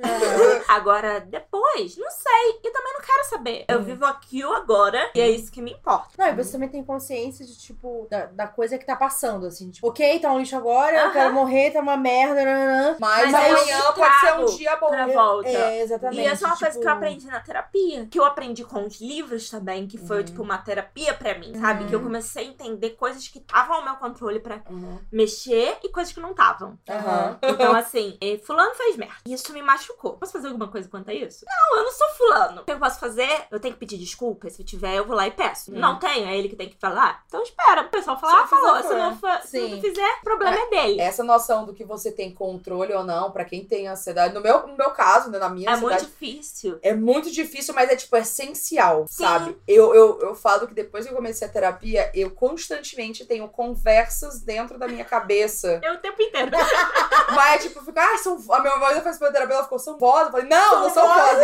Agora, depois, não sei. E também não quero saber. Eu vivo aqui o agora e é isso que me importa. Não, e você também tem consciência de, tipo, da, da coisa que tá passando, assim. Tipo, ok, tá um lixo agora, eu quero morrer, tá uma merda, nananã. Mas, Mas é amanhã pode ser um dia bom. pra volta. É, exatamente. E essa é uma coisa tipo, que eu aprendi na terapia. Que eu aprendi com os livros também, que foi, Uhum. tipo, uma terapia pra mim, sabe? Que eu comecei a entender coisas que estavam ao meu controle pra Uhum. mexer e coisas que não estavam. Aham. Então, assim, fulano fez merda. Isso me machucou. Posso fazer alguma coisa quanto a isso? Não, eu não sou fulano. O que eu posso fazer? Eu tenho que pedir desculpa. Se eu tiver, eu vou lá e peço. Hum. Não tenho, é ele que tem que falar. Então espera. O pessoal falar, Se ah, falou. Se não, fa- se não fizer, problema é, dele. Essa noção do que você tem controle ou não, pra quem tem ansiedade, no meu, no meu caso, né, na minha É, ansiedade, muito difícil. É muito difícil, mas é tipo essencial, Sim. sabe? Eu, eu, eu falo que depois que eu comecei a terapia, eu constantemente tenho conversas dentro da minha cabeça. Eu o tempo inteiro. Mas, tipo, fica, ah, são. A minha voz pra terapia, ela ficou são voz. Eu falei, não, não são voz.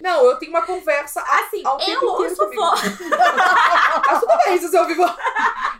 Não, eu tenho uma conversa. Assim, Ao eu ouço voz. Mas tudo bem, se eu vivo.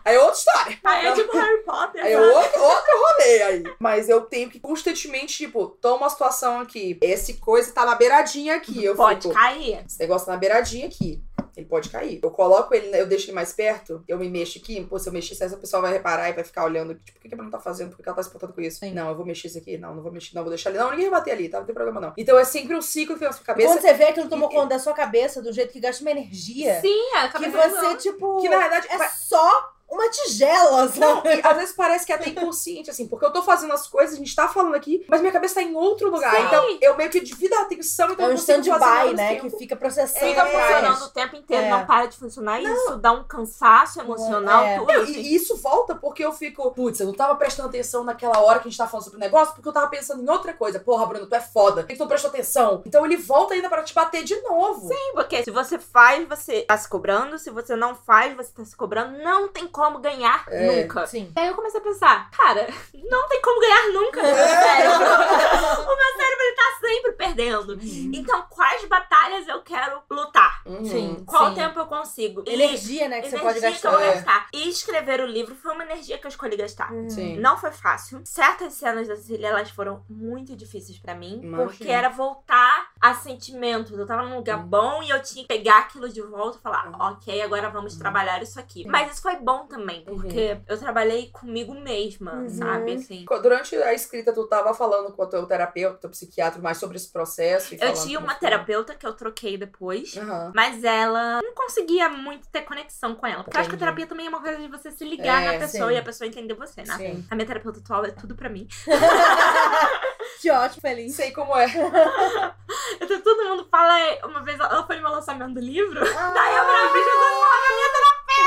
Aí é outra história. Aí é tipo Harry Potter. Aí é outro, outro rolê aí. Mas eu tenho que constantemente, tipo, toma uma situação aqui. Esse coisa tá na beiradinha aqui. Eu Pode fico, cair. Esse negócio tá na beiradinha aqui. Ele pode cair. Eu coloco ele, eu deixo ele mais perto, eu me mexo aqui. Pô, se eu mexer, essa pessoa vai reparar e vai ficar olhando. Tipo, o que que a Bruna tá fazendo? Por que ela tá se importando com isso? Sim. Não, eu vou mexer isso aqui. Não, não vou mexer. Não, vou deixar ali. Não, ninguém vai bater ali, tá? Não tem problema não. Então é sempre um ciclo que fica na sua cabeça. Quando você vê aquilo tomou E- conta da sua cabeça, do jeito que gasta uma energia, Sim, é a que cabeça você, tipo. Que na verdade. É vai- só uma tigela, Não, sabe? e às vezes parece que é até inconsciente, assim, porque eu tô fazendo as coisas, a gente tá falando aqui, mas minha cabeça tá em outro lugar. Sim. Então eu meio que divido a atenção, então É um stand-by, né? tempo. Que fica processando. Fica É. funcionando o tempo inteiro, É. não para de funcionar. E isso dá um cansaço emocional, É. tudo. Não, assim. e isso volta porque eu fico, putz, eu não tava prestando atenção naquela hora que a gente tava falando sobre o negócio, porque eu tava pensando em outra coisa. Porra, Bruno, tu é foda. Por que tu não prestou atenção? Então ele volta ainda pra te bater de novo. Sim, porque se você faz, você tá se cobrando. Se você não faz, você tá se cobrando. Não tem como ganhar É. nunca. Sim. Aí eu comecei a pensar, cara, não tem como ganhar nunca no meu cérebro. o meu cérebro ele tá sempre perdendo. Então, quais batalhas eu quero lutar? Uhum. Sim. Qual sim. tempo eu consigo? E Energia, né? Que você energia pode que eu gastar. É. gastar. E escrever o livro foi uma energia que eu escolhi gastar. Hum. Sim. Não foi fácil. Certas cenas da Cecília, elas foram muito difíceis pra mim. Imagino. Porque era voltar a sentimentos. Eu tava num lugar Hum. bom e eu tinha que pegar aquilo de volta e falar, Uhum. ok, agora vamos trabalhar isso aqui. Mas isso foi bom também, Uhum. porque eu trabalhei comigo mesma, Uhum. sabe? Assim. Durante a escrita, tu tava falando com o teu terapeuta, teu psiquiatra, mais sobre esse processo. e Eu tinha uma terapeuta que eu troquei depois. Aham. Mas ela não conseguia muito ter conexão com ela. Porque eu acho que a Entendi. terapia também é uma coisa de você se ligar É, na pessoa sim. e a pessoa entender você, né? Sim. A minha terapeuta atual é tudo pra mim. Que ótimo, feliz. Sei como é. Então, todo mundo fala. Uma vez ela foi no meu lançamento do livro. Ah, Daí eu falei, bicho, eu tô falando, minha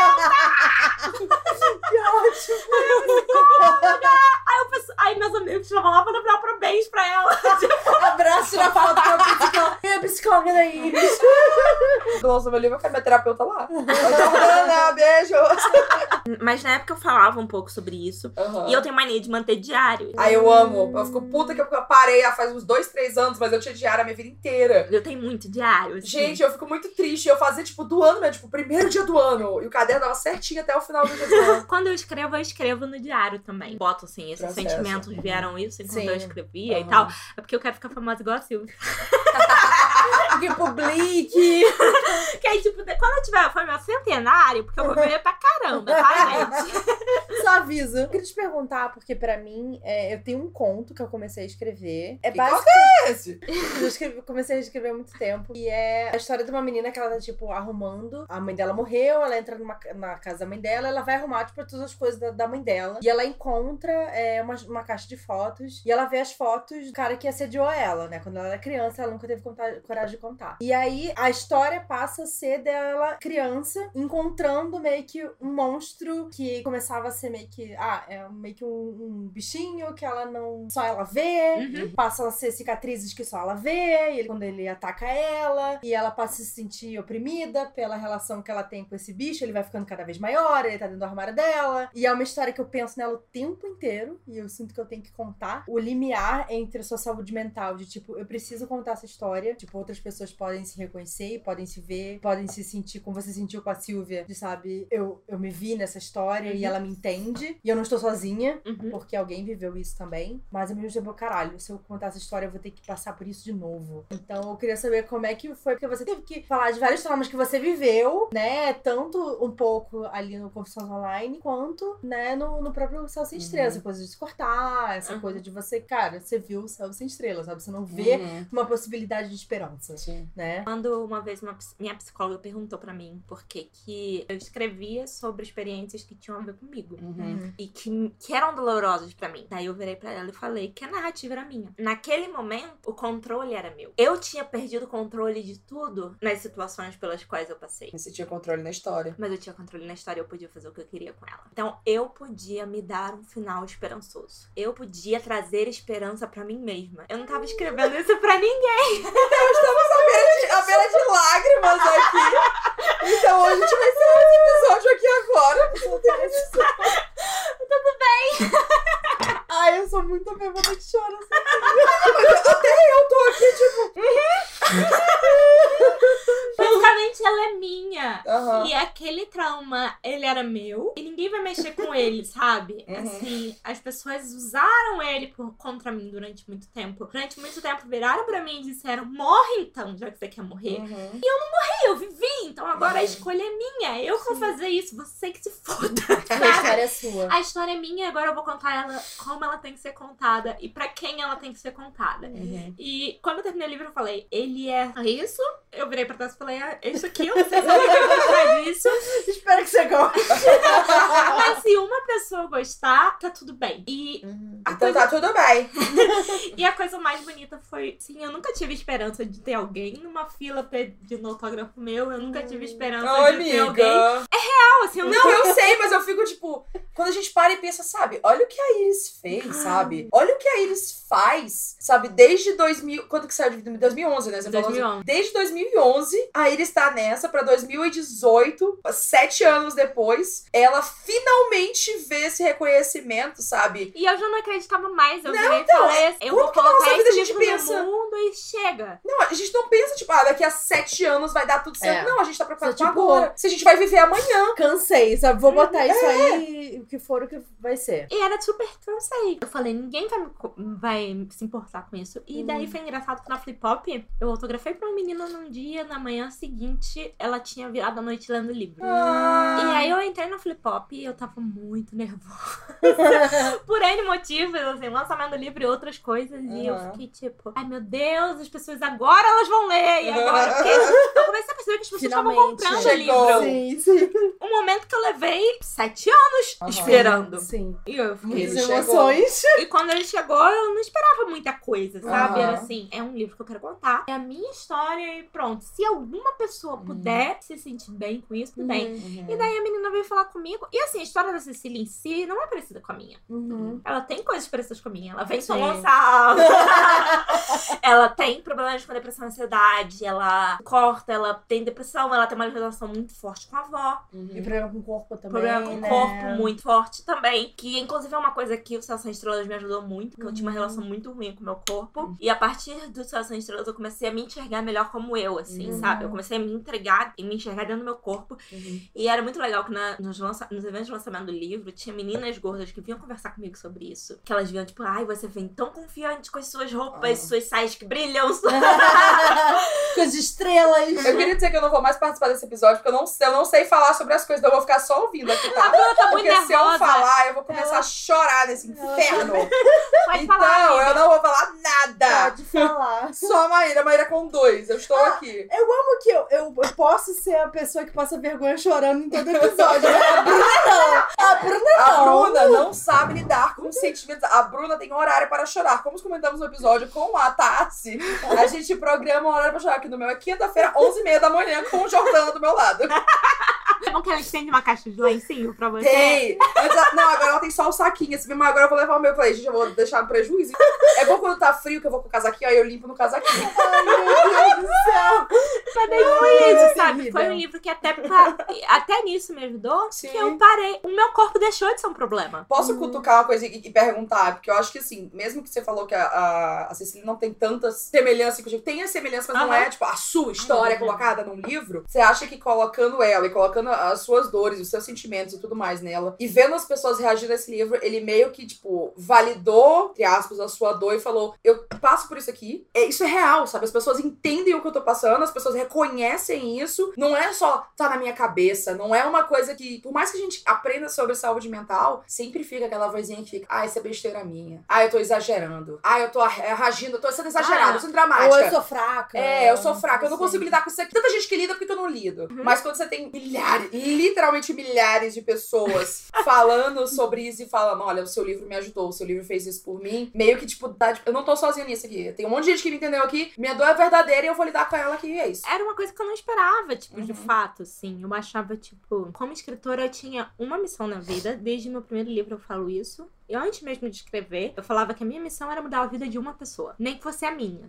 que ótimo. Aí, eu penso- aí meus amigos estavam lá pra dar parabéns pra ela. Abraço na foto com a psicóloga. E a psicóloga da Iris. Nossa, meu livro, eu quero minha terapeuta lá. Jordana, beijo. Mas na época eu falava um pouco sobre isso. Aham. E eu tenho mania de manter diário. Aí eu amo. Eu fico puta que eu parei há faz uns dois, três anos, mas eu tinha diário a minha vida inteira. Eu tenho muito diário. assim. Gente, eu fico muito triste. Eu fazia, tipo, do ano, né? Tipo, primeiro dia do ano. E o caderno dava certinho até o final do dia do ano. Quando eu escrevo, eu escrevo no diário também. Boto assim, esses Processo. sentimentos vieram isso enquanto Sim. eu escrevia e Aham. tal. É porque eu quero ficar famosa igual a Silvia. Que publique. Que aí, tipo, quando eu tiver foi meu centenário, porque eu vou viver pra caramba, tá, gente? Só aviso. Eu queria te perguntar, porque pra mim, é, eu tenho um conto que eu comecei a escrever. É Que basicamente. Esse. Eu escrevi- comecei a escrever há muito tempo. E é a história de uma menina que ela tá, tipo, arrumando. A mãe dela morreu, ela entra numa, na casa da mãe dela, ela vai arrumar, tipo, todas as coisas da, da mãe dela. E ela encontra é, uma, uma caixa de fotos. E ela vê as fotos do cara que assediou ela, né? Quando ela era criança, ela nunca teve conta- coragem de contar. E aí a história passa a ser dela, criança, encontrando meio que um monstro que começava a ser meio que. Ah, é meio que um, um bichinho que ela não. Só ela vê. Uhum. Passam a ser cicatrizes que só ela vê, e ele, quando ele ataca ela, e ela passa a se sentir oprimida pela relação que ela tem com esse bicho, ele vai ficando cada vez maior, ele tá dentro do armário dela. E é uma história que eu penso nela o tempo inteiro, e eu sinto que eu tenho que contar o limiar entre a sua saúde mental, de tipo, eu preciso contar essa história, tipo, outras pessoas podem se reconhecer, podem se ver, podem se sentir como você sentiu com a Silvia, de sabe, eu, eu me vi nessa história e Uhum. ela me entende, e eu não estou sozinha, Uhum. porque alguém viveu isso também. Mas ao mesmo tempo, caralho, se eu contar essa história, eu vou ter que passar por isso de novo. Então eu queria saber como é que foi, porque você teve que falar de vários traumas que você viveu, né? Tanto um pouco ali no Confissões Online, quanto, né, no, no próprio Céu Sem Estrelas. Essa coisa de se cortar, essa Uhum. coisa de você, cara, você viu o Céu Sem Estrelas, sabe? Você não vê Uhum. uma possibilidade de esperança, Sim. né? Quando uma vez uma minha psicóloga perguntou pra mim por que que eu escrevia sobre experiências que tinham a ver comigo. Uhum. E que, que eram dolorosas pra mim. Daí eu virei pra ela e falei que a narrativa era minha. Naquele momento, o controle era meu. Eu tinha perdido o controle de tudo nas situações pelas quais eu passei. Você tinha controle na história. Mas eu tinha controle na história, eu podia fazer o que eu queria com ela. Então eu podia me dar um final esperançoso. Eu podia trazer esperança pra mim mesma. Eu não tava escrevendo isso pra ninguém. A beira de lágrimas aqui. Então hoje a gente vai encerrar esse episódio aqui agora. Tudo bem. Ai, eu sou muito bêbada que chora. Até eu tô aqui, tipo. Basicamente ela é minha. Aham. E aquele trauma, ele era meu. E ninguém vai mexer com ele, sabe? Uhum. Assim, as pessoas usaram ele por- contra mim durante muito tempo. Durante muito tempo viraram pra mim e disseram: morre então, já que você quer morrer. Uhum. E eu vivi, então agora a Uhum. escolha é minha. Eu que vou fazer isso, você que se foda. A história é sua. A história é minha, agora eu vou contar ela como ela tem que ser contada e pra quem ela tem que ser contada. Uhum. E quando eu terminei o livro, eu falei, ele é isso? Eu virei pra trás e falei, ah, isso aqui, eu não sei se alguém vai gostar disso. Espero que você goste. Mas se uma pessoa gostar, tá tudo bem. E, Uhum. A Então coisa- tá tudo bem. e a coisa mais bonita foi, sim, eu nunca tive esperança de ter alguém numa fila pedindo autógrafo meu. Eu nunca tive esperança Ô, de ter alguém. amiga. Não, assim, eu Não, eu sei, mas eu fico tipo, quando a gente para e pensa, sabe, olha o que a Iris fez, sabe? Olha o que a Iris faz, sabe? Desde 2000, quando que saiu de 2011, né? Você falou assim, 2011. Desde 2011, a Iris tá nessa pra 2018, sete anos depois, ela finalmente vê esse reconhecimento, sabe? E eu já não acreditava mais. Eu Não, então, falei assim, eu vou que na nossa colocar vida a gente pensa? no mundo e chega. Não, a gente não pensa, tipo, ah, daqui a sete anos vai dar tudo certo. É. Não, a gente tá preocupado com tipo, agora. Se a gente vai viver amanhã. Cansei, sabe? Vou botar isso É. aí, o que for, o que vai ser. E era super cansei. Eu falei, ninguém vai, me vai se importar com isso. E daí Uhum. foi engraçado que na Flip Hop, eu autografei pra uma menina num dia, na manhã seguinte, ela tinha virado a noite lendo o livro. Ah. E aí eu entrei no Flip Hop e eu tava muito nervosa. Por N motivos, assim, lançamento do livro e outras coisas. E eu Uhum. fiquei tipo, ai meu Deus, as pessoas agora elas vão ler. E agora? Porque eu comecei a perceber que as pessoas estavam comprando o Chegou. livro. Sim, sim. Um momento que eu levei sete anos Aham. esperando. Sim. E eu fiquei Muitas emoções. e quando ele chegou, eu não esperava muita coisa, sabe? Aham. Era assim, é um livro que eu quero contar, é a minha história e pronto. Se alguma pessoa puder se sentir bem com isso, tudo bem. Uhum. E daí a menina veio falar comigo. E assim, a história da Cecília em si não é parecida com a minha. Uhum. Ela tem coisas parecidas com a minha. Ela vem Sim. soluçar. ela tem problemas com depressão e ansiedade. Ela corta, ela tem depressão, ela tem uma relação muito forte com a avó. Uhum. E problema com o corpo também. problema com o né? corpo muito forte também. Que inclusive é uma coisa que o Sem Estrelas me ajudou muito, porque eu tinha uma Uhum. relação muito ruim com o meu corpo. E a partir do Sem Estrelas eu comecei a me enxergar melhor como eu, assim, Uhum. sabe? Eu comecei a me entregar e me enxergar dentro do meu corpo. Uhum. E era muito legal que na- nos, lança- nos eventos de lançamento do livro, tinha meninas gordas que vinham conversar comigo sobre isso. Que elas vinham, tipo, ai, você vem tão confiante com as suas roupas, Ah. suas saias que brilham. Com as estrelas. Eu queria dizer que eu não vou mais participar desse episódio, porque eu não, sei- eu não sei falar sobre as coisas, então eu vou ficar só ouvindo aqui, A tá? Bruna tá muito Porque se eu falar, eu vou começar a chorar nesse Ela- inferno. Pode então, falar, eu não vou falar nada. Pode falar. Só a Maíra, a Maíra com dois. Eu estou Ah, aqui. Eu amo que eu, eu, eu posso ser a pessoa que passa vergonha chorando em todo episódio. né? A Bruna não. A Bruna A não. Bruna não sabe lidar com os sentimentos. A Bruna tem horário para chorar. Como comentamos no episódio com a Tassi, a gente programa um horário para chorar. Aqui no meu é quinta-feira, 11h30 da manhã, com o Jordana do meu lado. É bom que ela estende uma caixa de lencinho pra você. Tem! Antes não, agora ela tem só o saquinho. Assim, mas agora eu vou levar o meu. Eu falei, gente, eu vou deixar no prejuízo. É bom quando tá frio, que eu vou com o casaquinho, aí eu limpo no casaquinho. Ai, meu Deus do céu. Mas foi isso, sabe? Terrível. Foi um livro que até, até nisso me ajudou. Sim. Que eu parei. O meu corpo deixou de ser um problema. Posso cutucar uma coisa e, e perguntar? Porque eu acho que, assim, mesmo que você falou que a, a, a Cecília não tem tantas semelhanças, que tem as semelhanças, mas não Aham. é, tipo, a sua história Uhum. colocada num livro, você acha que colocando ela e colocando as suas dores, os seus sentimentos e tudo mais nela, e vendo as pessoas reagindo a esse livro, ele meio que, tipo, validou, entre aspas, a sua dor e falou: eu passo por isso aqui. É, isso é real, sabe? As pessoas entendem o que eu tô passando, as pessoas reconhecem isso. Não é só tá na minha cabeça, não é uma coisa que, por mais que a gente aprenda sobre saúde mental, sempre fica aquela vozinha que fica: ah, isso é besteira minha. Ah, eu tô exagerando. Ah, eu tô ar- reagindo, eu tô sendo exagerada, Ah, eu sou dramática. Ou eu sou fraca. É, eu sou fraca, eu não consigo lidar com isso aqui. Tanta gente que lida porque eu não lido. Mas quando você tem milhares, literalmente milhares de pessoas falando sobre isso e falando: olha, o seu livro me ajudou, o seu livro fez isso por mim, meio que, tipo, dá, tipo, eu não tô sozinha nisso aqui. Tem um monte de gente que me entendeu aqui, minha dor é verdadeira e eu vou lidar com ela aqui, e é isso. Era uma coisa que eu não esperava, tipo, de Uhum. fato, assim. Eu achava, tipo, como escritora, eu tinha uma missão na vida. Desde meu primeiro livro eu falo isso. E antes mesmo de escrever, eu falava que a minha missão era mudar a vida de uma pessoa. Nem que fosse a minha.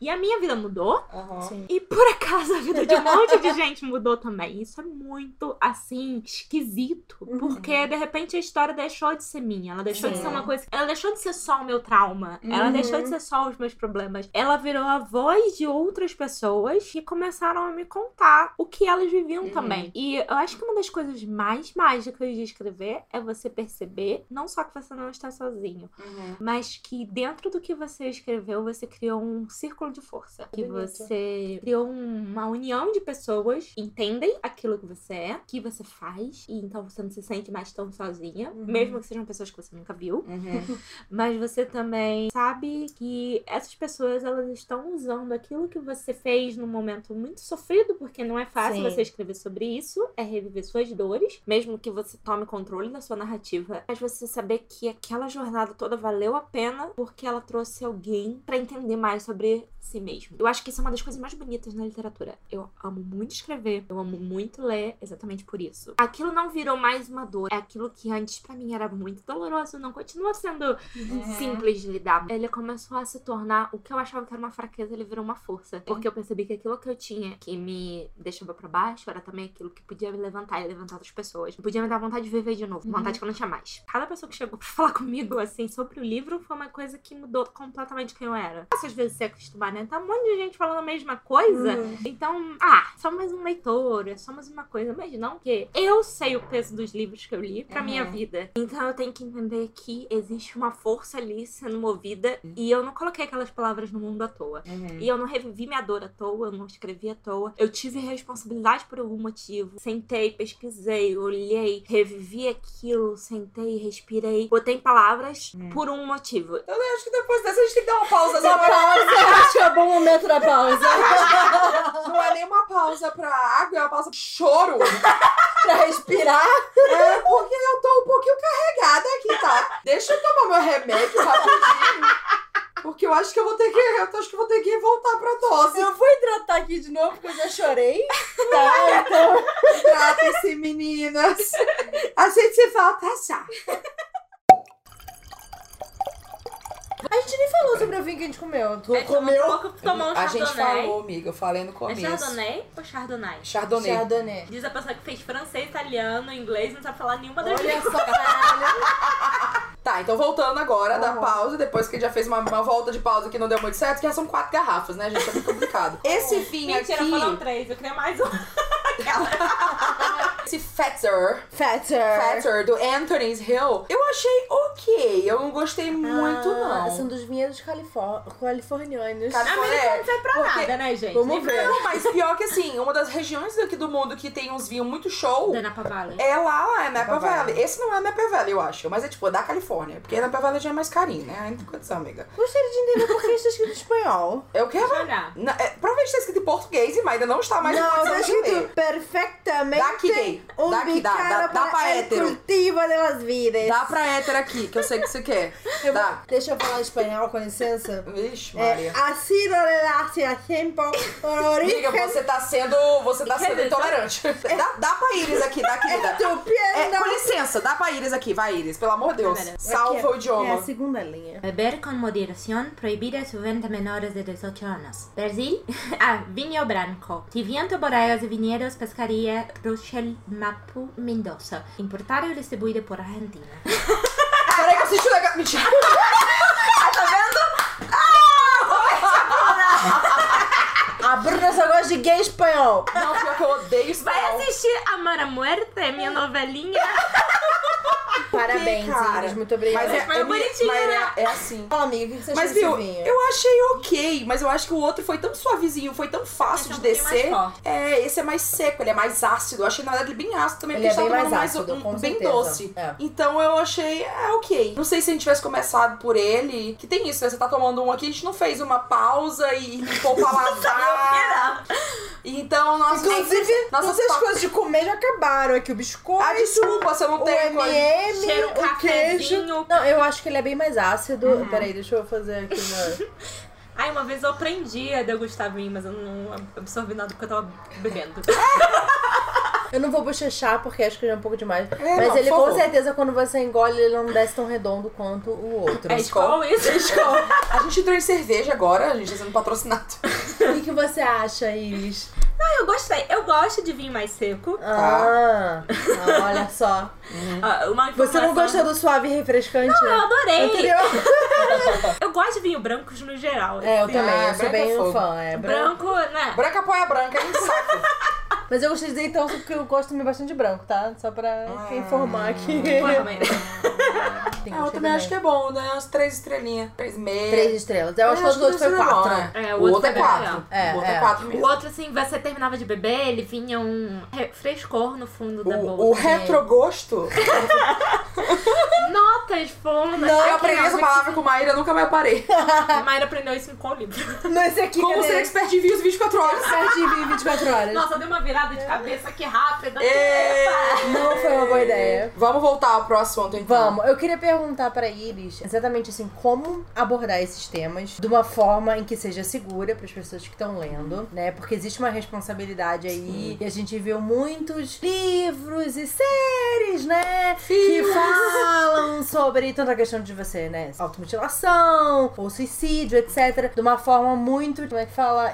E a minha vida mudou. Sim. E por acaso a vida de um monte de gente mudou também. Isso é muito, assim, esquisito. Uhum. Porque, de repente, a história deixou de ser minha. Ela deixou de Sim. ser uma coisa. Ela deixou de ser só o meu trauma. Ela Uhum. deixou de ser só os meus problemas. Ela virou a voz de outras pessoas que começaram a me contar o que elas viviam Uhum. também. E eu acho que uma das coisas mais mágicas de escrever é você perceber, não só que você não está sozinho, Uhum. mas que dentro do que você escreveu, você criou um círculo de força. Que você criou uma união de pessoas que entendem aquilo que você é, que você faz, e então você não se sente mais tão sozinha, Uhum. mesmo que sejam pessoas que você nunca viu. Uhum. Mas você também sabe que essas pessoas elas estão usando aquilo que você fez num momento muito sofrido, porque não é fácil Sim. você escrever sobre isso, é reviver suas dores, mesmo que você tome controle da sua narrativa, mas você saber que aquela jornada toda valeu a pena porque ela trouxe alguém pra entender mais sobre si mesmo. Eu acho que isso é uma das coisas mais bonitas na literatura. Eu amo muito escrever, eu amo muito ler, exatamente por isso. Aquilo não virou mais uma dor, é aquilo que antes pra mim era muito doloroso, não continua sendo simples de lidar. Ele começou a se tornar o que eu achava que era uma fraqueza, ele virou uma força. Porque eu percebi que aquilo que eu tinha que me deixava pra baixo era também aquilo que podia me levantar e levantar outras pessoas. Podia me dar vontade de viver de novo, vontade que eu não tinha mais. Cada pessoa que chegou pra falar comigo, assim, sobre o livro foi uma coisa que mudou completamente quem eu era. Às vezes se acostumar, né? Tá um monte de gente falando a mesma coisa. Uhum. Então, ah, só mais um leitor, é só mais uma coisa. Mas não que eu sei o peso dos livros que eu li pra Uhum. minha vida. Então eu tenho que entender que existe uma força ali sendo movida e eu não coloquei aquelas palavras no mundo à toa. Uhum. E eu não revivi minha dor à toa, eu não escrevi à toa. Eu tive responsabilidade por algum motivo. Sentei, pesquisei, olhei, revivi aquilo, sentei, respirei. Botei palavras por um motivo. Eu acho que depois dessa a gente tem que dar uma pausa. Uma Não, pausa. É o bom momento da pausa. não é nem uma pausa pra água, é uma pausa pra choro. pra respirar. É porque eu tô um pouquinho carregada aqui, tá? Deixa eu tomar meu remédio rapidinho. Porque eu acho que eu vou ter que. Eu acho que vou ter que voltar pra dose. Eu vou hidratar aqui de novo, porque eu já chorei. Tá, então. Tratem-se, meninas. A gente se volta já. A gente nem falou sobre o vinho que a gente comeu. Tu É, comeu? tomou um pouco, tomou um A gente falou, amiga. Eu falei no É começo. chardonnay ou chardonnay? Chardonnay. Chardonnay. Diz a pessoa que fez francês, italiano, inglês, não sabe falar nenhuma das Olha só, caralho. Tá, então voltando agora da Uhum. pausa, depois que já fez uma, uma volta de pausa que não deu muito certo, que já são quatro garrafas, né, gente? É muito complicado. Esse vinho Mentira, aqui, foram três. Eu queria mais um. esse Fetzer, Fatter. Fetzer, do Anthony's Hill, eu achei ok. Eu não gostei muito, Ah, não. São dos vinhedos califor californianos. Cara, Americano não serve pra porque- nada, né, gente? Vamos ver. Não, mas pior que assim, uma das regiões daqui do mundo que tem uns vinhos muito show Da Napa Valley. é lá, é Napa Napa Valley. Valley. Esse não é Napa Valley, eu acho, mas é tipo, é da Califórnia. Porque Napa Valley já é mais carinho, né? Não tem condição, amiga. Gostaria de entender por que isso é escrito em espanhol. Eu quero. Deixa eu olhar. Na- é, provavelmente tá escrito em português, mas ainda não está mais em não, condição tá de escrito ler. perfeitamente Daqui, unido. dá aqui, dá, dá, dá pra hétero. de las vidas. Dá pra hétero aqui, que eu sei que você quer. Eu vou- Dá. Deixa eu falar espanhol, com licença. Vixe, É, Maria. hace tiempo por origen. Amiga, você tá sendo. Você tá sendo intolerante. Dá, dá pra Iris aqui, dá querida. Estupendo. É, com licença, dá pra Iris aqui, vai, Iris, pelo amor de Deus. Salva Aqui, o É idioma. a segunda linha. Beber con moderación, prohibida su venta a menores de 18 años. Brasil, ah, vinho branco. Tiviento, bodegas y viñedos, pescaría, Rochelle, Mapu, Mendoza. Importado y distribuido por Argentina. Peraí que eu assisti o legal. Mentira. A Bruna só gosta de gay espanhol. Não, pior que eu odeio isso. Vai assistir Amor a Muerte, minha novelinha. Parabéns, cara? Iris. Muito obrigada. Mas é, é, bonitinho, mas né? é, é assim. Fala, amiga, o que você achou Mas desse viu, vinho? eu achei ok, mas eu acho que o outro foi tão suavezinho, foi tão fácil Esse é de um pouquinho descer. É, esse é mais seco, ele é mais ácido. Eu achei na verdade ele bem ácido também, Ele porque é a gente bem mais ácido, com um, bem certeza. doce. É. Então eu achei, é ok. Não sei se a gente tivesse começado por ele, que tem isso, né? Você tá tomando um aqui, a gente não fez uma pausa e limpou o paladar. Então, nós Inclusive, nossas todas as coisas de comer já acabaram aqui. O biscoito, Ah, desculpa, você não o tem coisa. M&M, Cheiro o queijo. Não, eu acho que ele é bem mais ácido. Uhum. Peraí, deixa eu fazer aqui uma... Ai, uma vez eu aprendi a degustar vinho, mas eu não absorvi nada porque eu tava bebendo. Eu não vou bochechar porque acho que ele é um pouco demais. É, Mas não, ele com favor. certeza, quando você engole, ele não desce tão redondo quanto o outro. É escola isso? A gente entrou em cerveja agora, a gente tá sendo patrocinado. O que, que você acha, Iris? Não, eu gostei. Eu gosto de vinho mais seco. Ah, ah, olha só. Ah, uma Você não gostou do suave e refrescante? Eu adorei. Entendeu? Eu gosto de vinho brancos no geral. É, eu assim. também. Ah, eu sou é bem um fã. É, branco. Branco, né? Branca apoia branca, é um saco. Mas eu gostei de dizer então porque eu gosto também bastante de branco, tá? Só pra informar aqui. Tem É, eu também acho que é bom, né? Umas três estrelinhas. Três e meia. Três estrelas. Eu acho que o outro foi é quatro. né? É, o outro é quatro. É, o outro é, é. quatro O mesmo. outro, assim, você terminava de beber, ele vinha um frescor no fundo da boca. O, o retrogosto. Notas fundas. Não, eu aprendi essa palavra com Maíra, nunca mais parei. A Mayra aprendeu isso em qual livro? Nesse aqui, Como cadê? ser expert em vinhos 24 horas. Expert em 24 horas. Nossa, deu uma virada de cabeça que rápida. Ê! Não foi uma boa ideia. Vamos voltar ao próximo ontem, então. Vamos, eu queria perguntar pra Iris exatamente assim, como abordar esses temas de uma forma em que seja segura para as pessoas que estão lendo, né? Porque existe uma responsabilidade aí e a gente viu muitos livros e séries, né? Que falam sobre tanta questão de você, né? Automutilação ou suicídio, etc. De uma forma muito, como é que fala?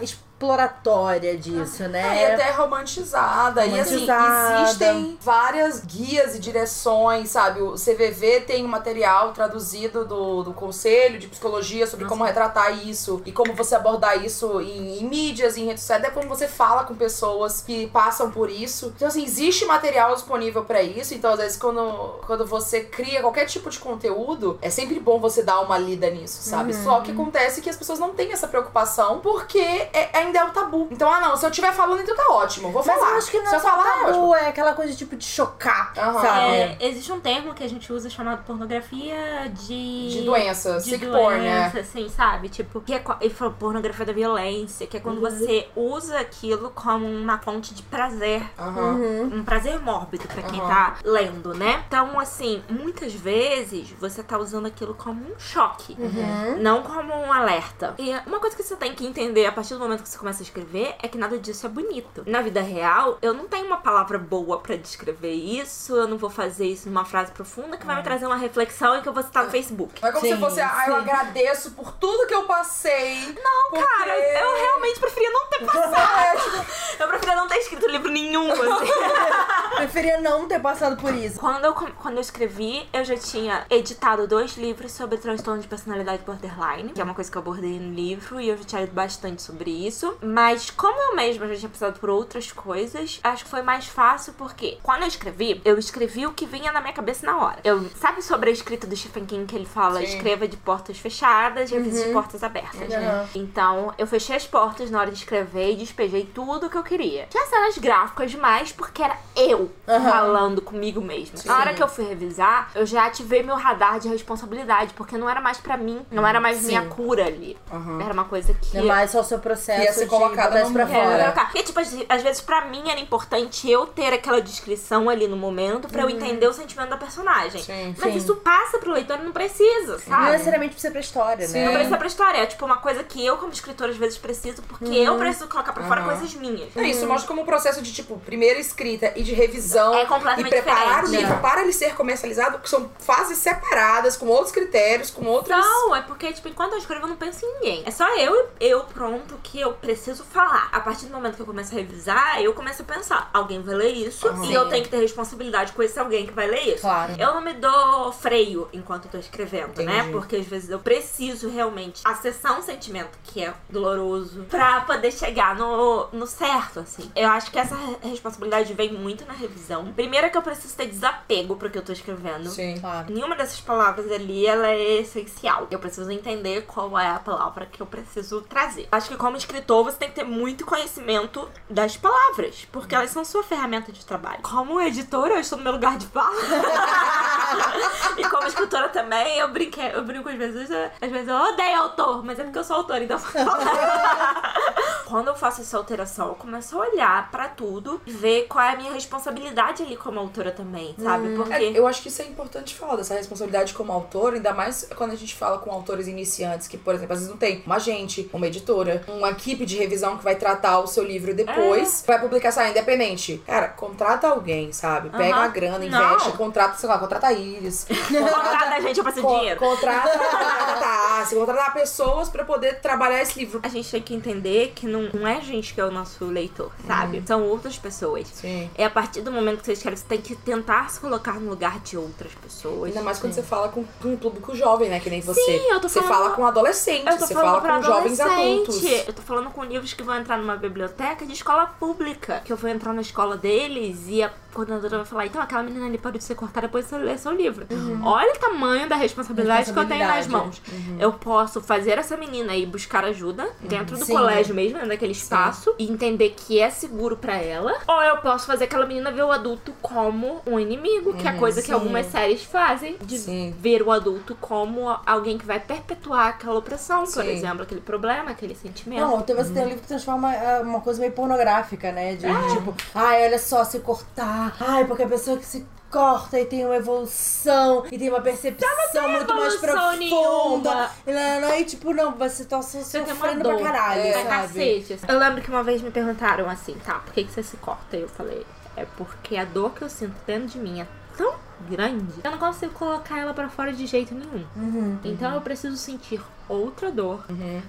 Exploratória disso, É, e né? até romantizada. E assim, Romantizada. existem várias guias e direções, sabe? O CVV tem um material traduzido do, do Conselho de Psicologia sobre como retratar isso e como você abordar isso em, em mídias, em redes sociais, até como você fala com pessoas que passam por isso. Então, assim, existe material disponível pra isso. Então, às vezes, quando, quando você cria qualquer tipo de conteúdo, é sempre bom você dar uma lida nisso, sabe? Uhum. Só que acontece que as pessoas não têm essa preocupação porque é- ainda é um tabu. Então, ah, não, se eu estiver falando, então tá ótimo, vou Mas falar. eu acho que não se é falar, é ótimo. tabu, é aquela coisa tipo de chocar, Aham. sabe? É, existe um termo que a gente usa chamado pornografia de. De doença, de sick doença, porn, né? assim, sabe? Tipo, que é co- e fala pornografia da violência, que é quando Uhum. você usa aquilo como uma fonte de prazer. Aham. Um prazer mórbido pra quem tá lendo, né? Então, assim, muitas vezes você tá usando aquilo como um choque, Uhum. não como um alerta. E uma coisa que você tem que entender a partir do momento que você começa a escrever é que nada disso é bonito. Na vida real, eu não tenho uma palavra boa pra descrever isso, eu não vou fazer isso numa frase profunda que vai me trazer uma reflexão e que eu vou citar no Facebook. Não é como Sim, se fosse, ah, eu agradeço por tudo que eu passei. Não, porque... Cara, eu realmente preferia não ter passado. É, Eu preferia não ter escrito livro nenhum, assim. Preferia não ter passado por isso. Quando eu, quando eu escrevi, eu já tinha editado dois livros sobre transtorno de personalidade borderline, que é uma coisa que eu abordei no livro, e eu já tinha lido bastante sobre isso. Mas como eu mesma já tinha passado por outras coisas, acho que foi mais fácil porque quando eu escrevi, eu escrevi o que vinha na minha cabeça na hora. Eu sabe sobre a escrita do Stephen King que ele fala, Sim. escreva de portas fechadas, revise de portas abertas. Uhum. Então, eu fechei as portas na hora de escrever e despejei tudo que eu queria. Tinha cenas gráficas demais porque era eu eu falando comigo mesma. Na hora que eu fui revisar, eu já ativei meu radar de responsabilidade, porque não era mais pra mim, não era mais minha cura ali. Era uma coisa que. Não é mais só o seu processo Ia ser colocada no pra. É, fora. colocar. Porque, tipo, às vezes pra mim era importante eu ter aquela descrição ali no momento pra eu entender o sentimento da personagem. Sim. Mas Sim. isso passa pro leitor e não precisa, Não sabe? necessariamente precisa pra história, Sim. né? Não precisa pra história. É tipo uma coisa que eu, como escritora, às vezes preciso, porque eu preciso colocar pra fora Uhum. coisas minhas. É, Isso mostra como um processo de, tipo, primeira escrita e de revisão. É completamente E preparar o livro para ele ser comercializado, que são fases separadas, com outros critérios, com outros. Não, é porque, tipo, enquanto eu escrevo, eu não penso em ninguém. É só eu e eu pronto que eu preciso falar. A partir do momento que eu começo a revisar, eu começo a pensar: alguém vai ler isso e eu tenho que ter responsabilidade com esse alguém que vai ler isso. Claro. Eu não me dou freio enquanto eu tô escrevendo, né? Entendi. Porque às vezes eu preciso realmente acessar um sentimento que é doloroso pra poder chegar no, no certo, assim. Eu acho que essa re- responsabilidade vem muito na revisão. Primeiro é que eu preciso ter desapego pro que eu tô escrevendo. Sim. Claro. Nenhuma dessas palavras ali, ela é essencial. Eu preciso entender qual é a palavra que eu preciso trazer. Acho que como escritor, você tem que ter muito conhecimento das palavras, porque elas são sua ferramenta de trabalho. Como editora, eu estou no meu lugar de fala. e como escritora também, eu brinquei, eu brinco às vezes, eu- às vezes eu odeio autor, mas é porque eu sou autora, então Quando eu faço essa alteração, eu começo a olhar pra tudo e ver qual é a minha responsabilidade ali como autora também, sabe? Porque É, eu acho que isso é importante falar dessa responsabilidade como autor, ainda mais quando a gente fala com autores iniciantes, que, por exemplo, às vezes não tem uma agente, uma editora, uma equipe de revisão que vai tratar o seu livro depois, vai publicar, sai independente. Cara, contrata alguém, sabe? Pega a grana, Não. investe, contrata, sei lá, contrata a Iris. contrata a gente, de Co- dinheiro. Contrata, contrata a Asi, contratar pessoas pra poder trabalhar esse livro. A gente tem que entender que não, não é a gente que é o nosso leitor, sabe? São outras pessoas. Sim. É a partir do momento que você escreve, você tem que tentar se colocar no lugar de outras pessoas. Ainda mais quando você fala com, com um público jovem, né? Que nem você. Sim, eu tô você falando- fala com adolescentes, você fala pra com jovens adultos. Eu tô falando com livros que vão entrar numa biblioteca de escola pública. Que eu vou entrar na escola deles e a coordenadora vai falar: então aquela menina ali pode ser cortada depois de você ler seu livro. Olha o tamanho da responsabilidade, que eu tenho nas mãos. Responsabilidade. Eu posso fazer essa menina ir buscar ajuda dentro do Sim. colégio mesmo, dentro daquele espaço, e entender que é seguro pra ela. Ou eu posso fazer aquela menina ver o adulto como um inimigo, que é a coisa que sim. algumas séries fazem. De Sim. ver o adulto como alguém que vai perpetuar aquela opressão, por Sim. exemplo, aquele problema, aquele sentimento. Não, então você tem um livro que transforma ah, uma coisa meio pornográfica, né? De É. tipo, ai, olha só, se cortar. Ai, porque a pessoa que se corta e tem uma evolução e tem uma percepção muito mais profunda. nenhuma. E, tipo, não, você tá sofrendo pra caralho, É. Sabe? cacete. assim. Eu lembro que uma vez me perguntaram assim, tá, por que, que você se corta? E eu falei, é porque a dor que eu sinto dentro de mim é tão grande, eu não consigo colocar ela pra fora de jeito nenhum. Uhum. Então eu preciso sentir outra dor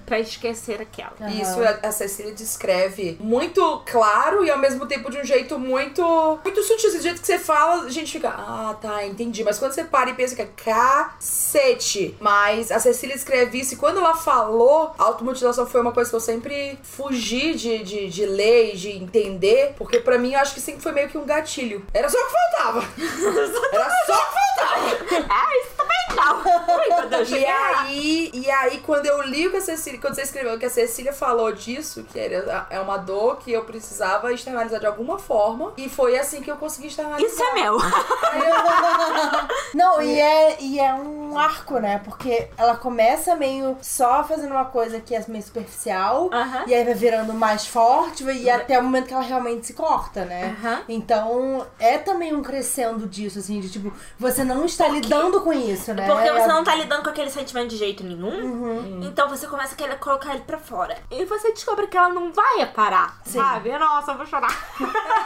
pra esquecer aquela. Aham. Isso a Cecília descreve muito claro e ao mesmo tempo de um jeito muito muito sutil. Do jeito que você fala, a gente fica, ah, tá, entendi. Mas quando você para e pensa que é cacete. Mas a Cecília escreve isso e quando ela falou, a automutilação foi uma coisa que eu sempre fugi de, de, de ler e de entender, porque pra mim eu acho que sempre foi meio que um gatilho. Era só o que faltava. Era só o que faltava. Ah, isso também não! Ai, E aí, e aí, quando eu li o que a Cecília, quando você escreveu que a Cecília falou disso, que era, é uma dor que eu precisava externalizar de alguma forma, e foi assim que eu consegui externalizar. Isso é meu. Não, e é, e é um arco, né? Porque ela começa meio só fazendo uma coisa que é meio superficial, Aham. e aí vai virando mais forte, e até o momento que ela realmente se corta, né? Aham. Então, é também um crescendo disso, assim, de tipo, você não está lidando com isso, né? Porque você É- não tá lidando com aquele sentimento de jeito nenhum. Então você começa a querer colocar ele pra fora. E você descobre que ela não vai parar, Sim. sabe? Nossa, eu vou chorar.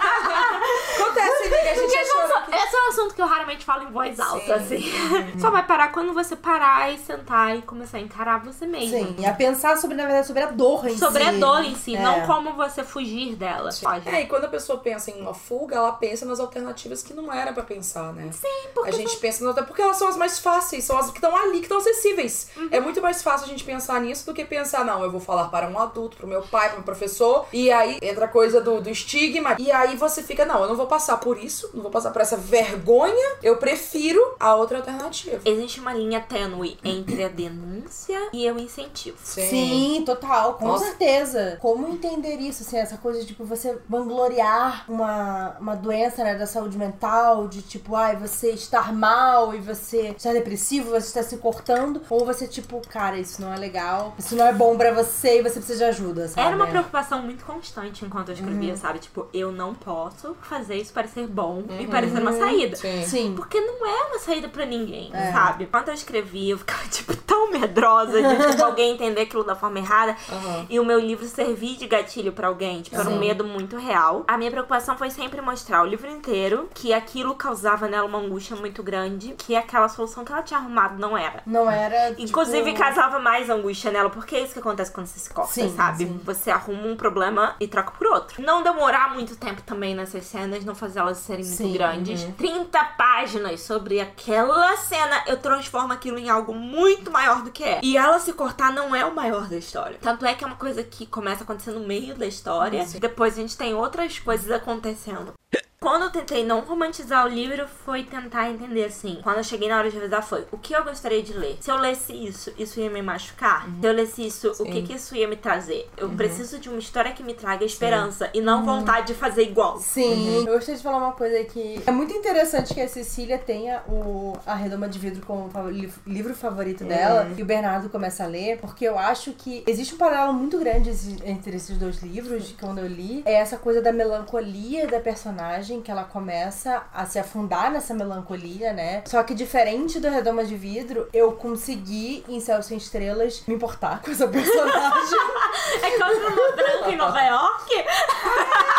Acontece, amiga, a gente Porque esse é, um achou assunto- esse é um assunto que eu raramente falo em voz alta, Sim. assim. Só vai parar quando você parar e sentar e começar a encarar você mesmo. Sim, e a pensar sobre, na verdade, sobre a dor em Sobre si. a dor em si, É. não como você fugir dela. Pode. É, e quando a pessoa pensa em uma fuga, ela pensa nas alternativas que não era pra pensar, né? Sim, porque A gente pensa nas alternativas porque elas são as mais fáceis, são as que estão ali, que estão acessíveis. É muito mais fácil a gente pensar nisso do que pensar, não, eu vou falar para um adulto, pro meu pai, pro meu professor, e aí entra a coisa do, do estigma, e aí você fica, não, eu não vou passar por isso, não vou passar por essa vergonha, eu prefiro a outra alternativa. Existe uma linha tênue entre a denúncia e o incentivo. Sim, total, com Nossa. certeza. Como entender isso, assim, essa coisa de, tipo, você vangloriar uma, uma doença, né, da saúde mental, de, tipo, ai, você estar mal e você estar depressivo, você está se cortando, ou você, tipo, cara, isso não é legal, isso não é bom pra você e você precisa de ajuda, sabe? Era uma preocupação muito constante enquanto eu escrevia, Uhum. sabe? Tipo, eu não posso fazer isso parecer bom e parecer uma saída. Sim. Sim. Porque não é uma saída pra ninguém, É. sabe? Quando eu escrevia, eu ficava, tipo, tão medrosa de tipo, alguém entender aquilo da forma errada. Aham. E o meu livro servir de gatilho pra alguém. Tipo, era um medo muito real. A minha preocupação foi sempre mostrar o livro inteiro que aquilo causava nela uma angústia muito grande, que aquela solução que ela tinha arrumado não era. Não era. tipo, Inclusive, causava mais angústia nela, porque é isso que acontece quando você se corta, Sim, sabe? sim. Você arruma um problema e troca por outro. Não demorar muito tempo também nessas cenas, não fazer elas serem muito Sim, grandes. uhum. 30 páginas sobre aquela cena, eu transformo aquilo em algo muito maior do que é. E ela se cortar não é o maior da história. Tanto é que é uma coisa que começa a acontecer no meio da história, depois a gente tem outras coisas acontecendo. Quando eu tentei não romantizar o livro, foi tentar entender assim. Quando eu cheguei na hora de revisar, foi o que eu gostaria de ler. Se eu lesse isso, isso ia me machucar? Se eu lesse isso, o que, Sim. que isso ia me trazer? Eu preciso de uma história que me traga esperança e não vontade de fazer igual. Sim, eu gostaria de falar uma coisa que é muito interessante que a Cecília tenha o A Redoma de Vidro como livro favorito dela e o Bernardo começa a ler, porque eu acho que existe um paralelo muito grande entre esses dois livros, que quando eu li, é essa coisa da melancolia da personagem, que ela começa a se afundar nessa melancolia, né? Só que diferente do Redoma de Vidro, eu consegui, em Céu Sem Estrelas, me importar com essa personagem. É quando uma branca em Nova York.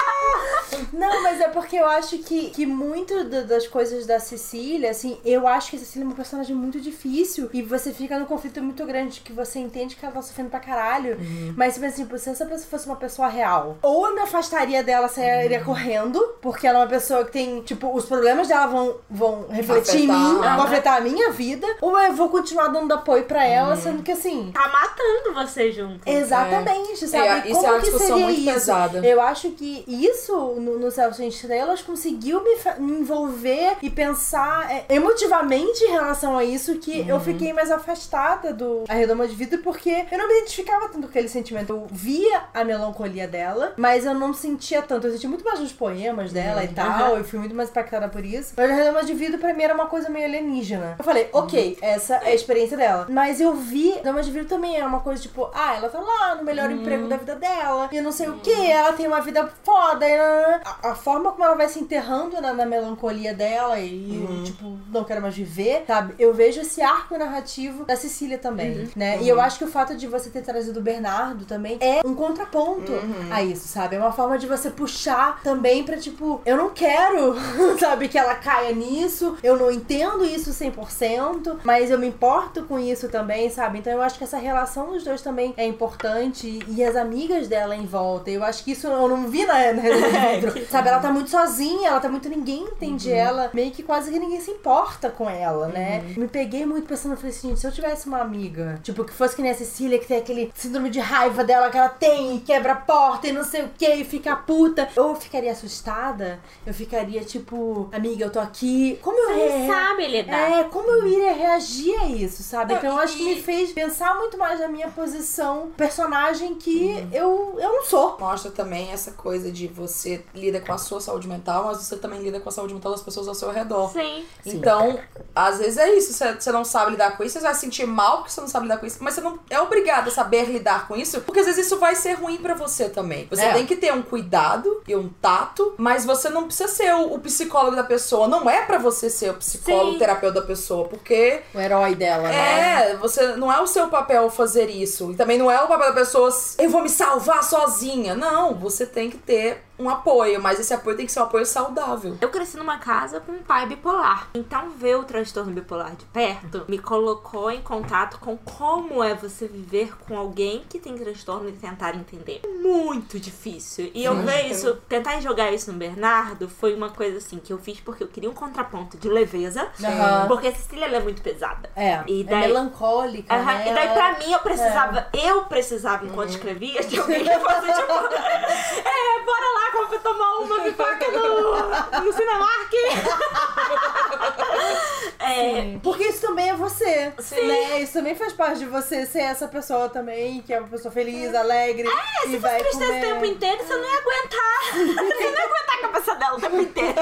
Não, mas é porque eu acho que, que muito da- das coisas da Cecília, assim, eu acho que a Cecília é uma personagem muito difícil e você fica num conflito muito grande que você entende que ela tá sofrendo pra caralho. Mas, tipo assim, se essa pessoa fosse uma pessoa real, ou eu me afastaria dela, sairia correndo, porque ela é uma pessoa que tem, tipo, os problemas dela vão, vão refletir em Afetar. mim, vão afetar a minha vida, ou eu vou continuar dando apoio pra ela, sendo que assim. Tá matando você junto. Exatamente, sabe? É, isso Como é uma que discussão seria muito isso? pesada. Eu acho que isso no, no Céu Sem Estrelas conseguiu me, me envolver e pensar é, emotivamente em relação a isso que eu fiquei mais afastada do A Redoma de Vidro porque eu não me identificava tanto com aquele sentimento. Eu via a melancolia dela, mas eu não sentia tanto. Eu sentia muito mais nos poemas dela e tal, eu fui muito mais impactada por isso. Mas A Redoma de Vidro pra mim era uma coisa meio alienígena. Eu falei, ok, essa é a experiência dela. Mas eu vi, Dama de Vidro também era uma coisa tipo, ah, ela tá lá no melhor emprego da vida dela, e não sei o que, ela tem uma vida foda, e a, a forma como ela vai se enterrando na, na melancolia dela e, tipo, não quero mais viver, sabe? Eu vejo esse arco narrativo da Cecília também, né? E eu acho que o fato de você ter trazido o Bernardo também é um contraponto a isso, sabe? É uma forma de você puxar também pra, tipo, eu não quero, sabe, que ela caia nisso, eu não entendo isso 100%, mas eu me importo com isso também, sabe? Então eu acho que essa relação dos dois também é importante e as amigas dela em volta. Eu acho que isso eu não vi na, na livro. Sabe, ela tá muito sozinha, ela tá muito. ninguém entende ela, meio que quase que ninguém se importa com ela, né? Me peguei muito pensando, eu falei assim, gente, se eu tivesse uma amiga, tipo, que fosse que nem a Cecília, que tem aquele síndrome de raiva dela que ela tem, e quebra a porta e não sei o que, e fica puta, ou eu ficaria assustada, eu ficaria tipo, amiga, eu tô aqui. Como eu Você re- sabe lidar. é, como eu iria reagir a isso, sabe? Então eu acho que me fez pensar muito mais na minha posição, personagem que eu, eu não sou. Mostra também essa coisa de você lida com a sua saúde mental, mas você também lida com a saúde mental das pessoas ao seu redor. Sim. Então, às vezes é isso. Você, você não sabe lidar com isso, você vai se sentir mal porque você não sabe lidar com isso. Mas você não é obrigado a saber lidar com isso, porque às vezes isso vai ser ruim pra você também. Você É. tem que ter um cuidado e um tato, mas você não precisa ser o, o psicólogo da pessoa. Não é pra você ser o psicólogo, Sim. o terapeuta da pessoa, porque O herói dela, né? é, você não é o seu papel fazer isso. E também não é o papel da pessoa, eu vou me salvar sozinha. Não, você tem que ter um apoio, mas esse apoio tem que ser um apoio saudável. Eu cresci numa casa com um pai bipolar. Então, ver o transtorno bipolar de perto me colocou em contato com como é você viver com alguém que tem transtorno e tentar entender. Muito difícil. E eu ver isso, tentar jogar isso no Bernardo foi uma coisa assim que eu fiz porque eu queria um contraponto de leveza. Aham. Porque a Cecília ela é muito pesada. É, E é daí- melancólica, Aham, né? E daí, pra mim, eu precisava, eu precisava, enquanto escrevia, de alguém que fosse tipo, é, bora lá pra tomar uma pipoca no, no Cinemark. é, Porque isso também é você. Né? Isso também faz parte de você ser essa pessoa também, que é uma pessoa feliz, alegre. É, se vai fosse tristeza comer. o tempo inteiro, você não ia aguentar. Você não ia aguentar a cabeça dela o tempo inteiro.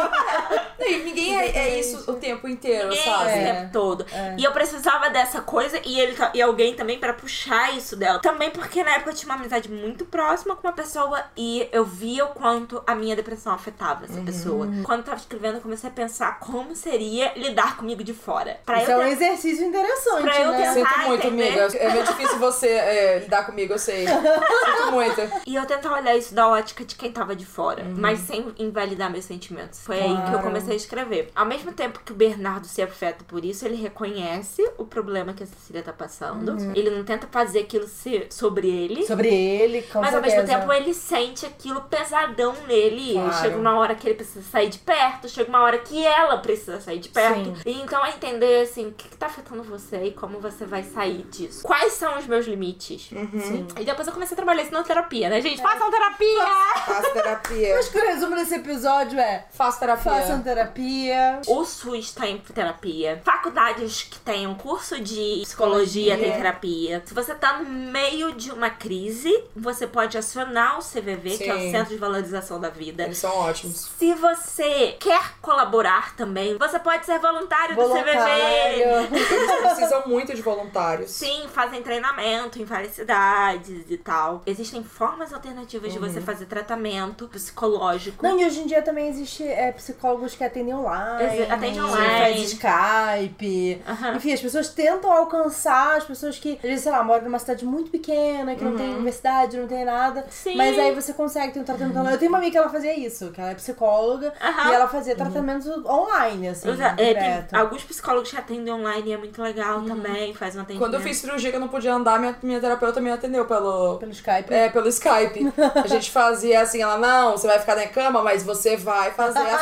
Não, e ninguém é, é isso o tempo inteiro, Ninguém sabe? esse É. tempo todo. E eu precisava dessa coisa e, ele, e alguém também pra puxar isso dela. Também porque na época eu tinha uma amizade muito próxima com uma pessoa e eu via o quanto a minha depressão afetava essa pessoa. Quando eu tava escrevendo, eu comecei a pensar como seria lidar comigo de fora. Pra Isso eu é um ter- exercício interessante, Pra eu né? tentar- Sinto muito, entender. amiga. É meio difícil você é, lidar comigo, eu sei. Sinto muito. E eu tentar olhar isso da ótica de quem tava de fora, mas sem invalidar meus sentimentos. Foi aí que eu Claro. comecei a escrever. Ao mesmo tempo que o Bernardo se afeta por isso, ele reconhece o problema que a Cecília tá passando. Ele não tenta fazer aquilo ser sobre ele. Sobre ele, com Mas ao certeza. mesmo tempo ele sente aquilo pesadão nele. Claro. Chega uma hora que ele precisa sair de perto, chega uma hora que ela precisa sair de perto. Sim. Então é entender assim, o que, que tá afetando você e como você vai sair disso. Quais são os meus limites? Sim. E depois eu comecei a trabalhar isso na terapia, né, gente? Façam terapia! Faço terapia. Acho que o resumo desse episódio é Faço terapia. façam terapia. O SUS tem terapia. Faculdades que tenham curso de psicologia Psicologia. tem terapia. Se você tá no meio de uma crise, você pode acionar o CVV, que é o Sim. Centro de Valorização da Vida. Eles são ótimos. Se você quer colaborar também, você pode ser voluntário, do CVV. Voluntário. Eles precisam muito de voluntários. Sim, fazem treinamento em várias cidades e tal. Existem formas alternativas de você fazer tratamento psicológico. Não, e hoje em dia também existe é, psicólogos que atendem online. Exi- atende Faz online. Skype. Aham. Enfim, as pessoas tentam alcançar as pessoas que, às vezes, sei lá, moram numa cidade muito pequena, que não tem universidade, não tem nada. Sim. Mas aí você consegue ter um tratamento online. Eu tenho uma amiga que ela fazia isso, que ela é psicóloga, Aham. e ela fazia tratamento online, assim, Usa- é, tem direto. alguns psicólogos que atendem online e é muito legal também, faz um atendimento. Quando eu fiz cirurgia que eu não podia andar, minha, minha terapeuta me atendeu pelo. Pelo Skype. É, pelo Skype. A gente fazia assim, ela, não, você vai ficar na cama, mas você vai fazer a Aí eu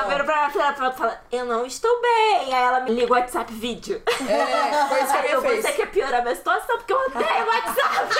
sessão. viro pra ela terapeuta e falo, eu não estou bem. Aí ela me liga o WhatsApp vídeo. É, foi isso que a minha eu fez. você quer piorar a minha situação porque eu odeio WhatsApp.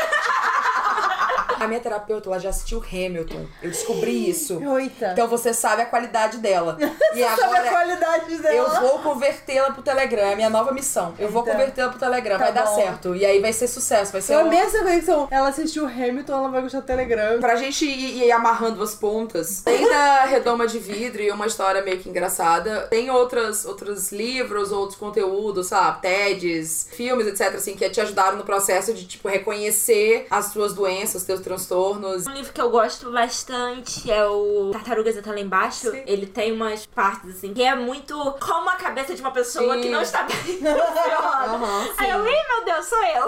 A minha terapeuta, ela já assistiu Hamilton. Eu descobri isso. Eita. Então você sabe a qualidade dela. E Sabe a agora qualidade dela? eu vou convertê-la pro Telegram. É a minha nova missão. Eu vou Então, convertê-la pro Telegram. tá vai dar bom. certo. E aí vai ser sucesso. Vai ser Eu um... conexão. Ela assistiu Hamilton, ela vai gostar do Telegram. Pra gente ir, ir amarrando as pontas, tem da Redoma de Vidro e uma história meio que engraçada. Tem outras, outros livros, outros conteúdos, sabe? TEDs, filmes, etc, assim, que te ajudaram no processo de, tipo, reconhecer as suas doenças, os teus transtornos. Um livro que eu gosto bastante é o Tartarugas Até Lá Embaixo. Sim. Ele tem umas partes, assim, que é muito como a cabeça de uma pessoa Sim. que não está bem funciona. Aham, Aí eu, ih, meu Deus, sou eu.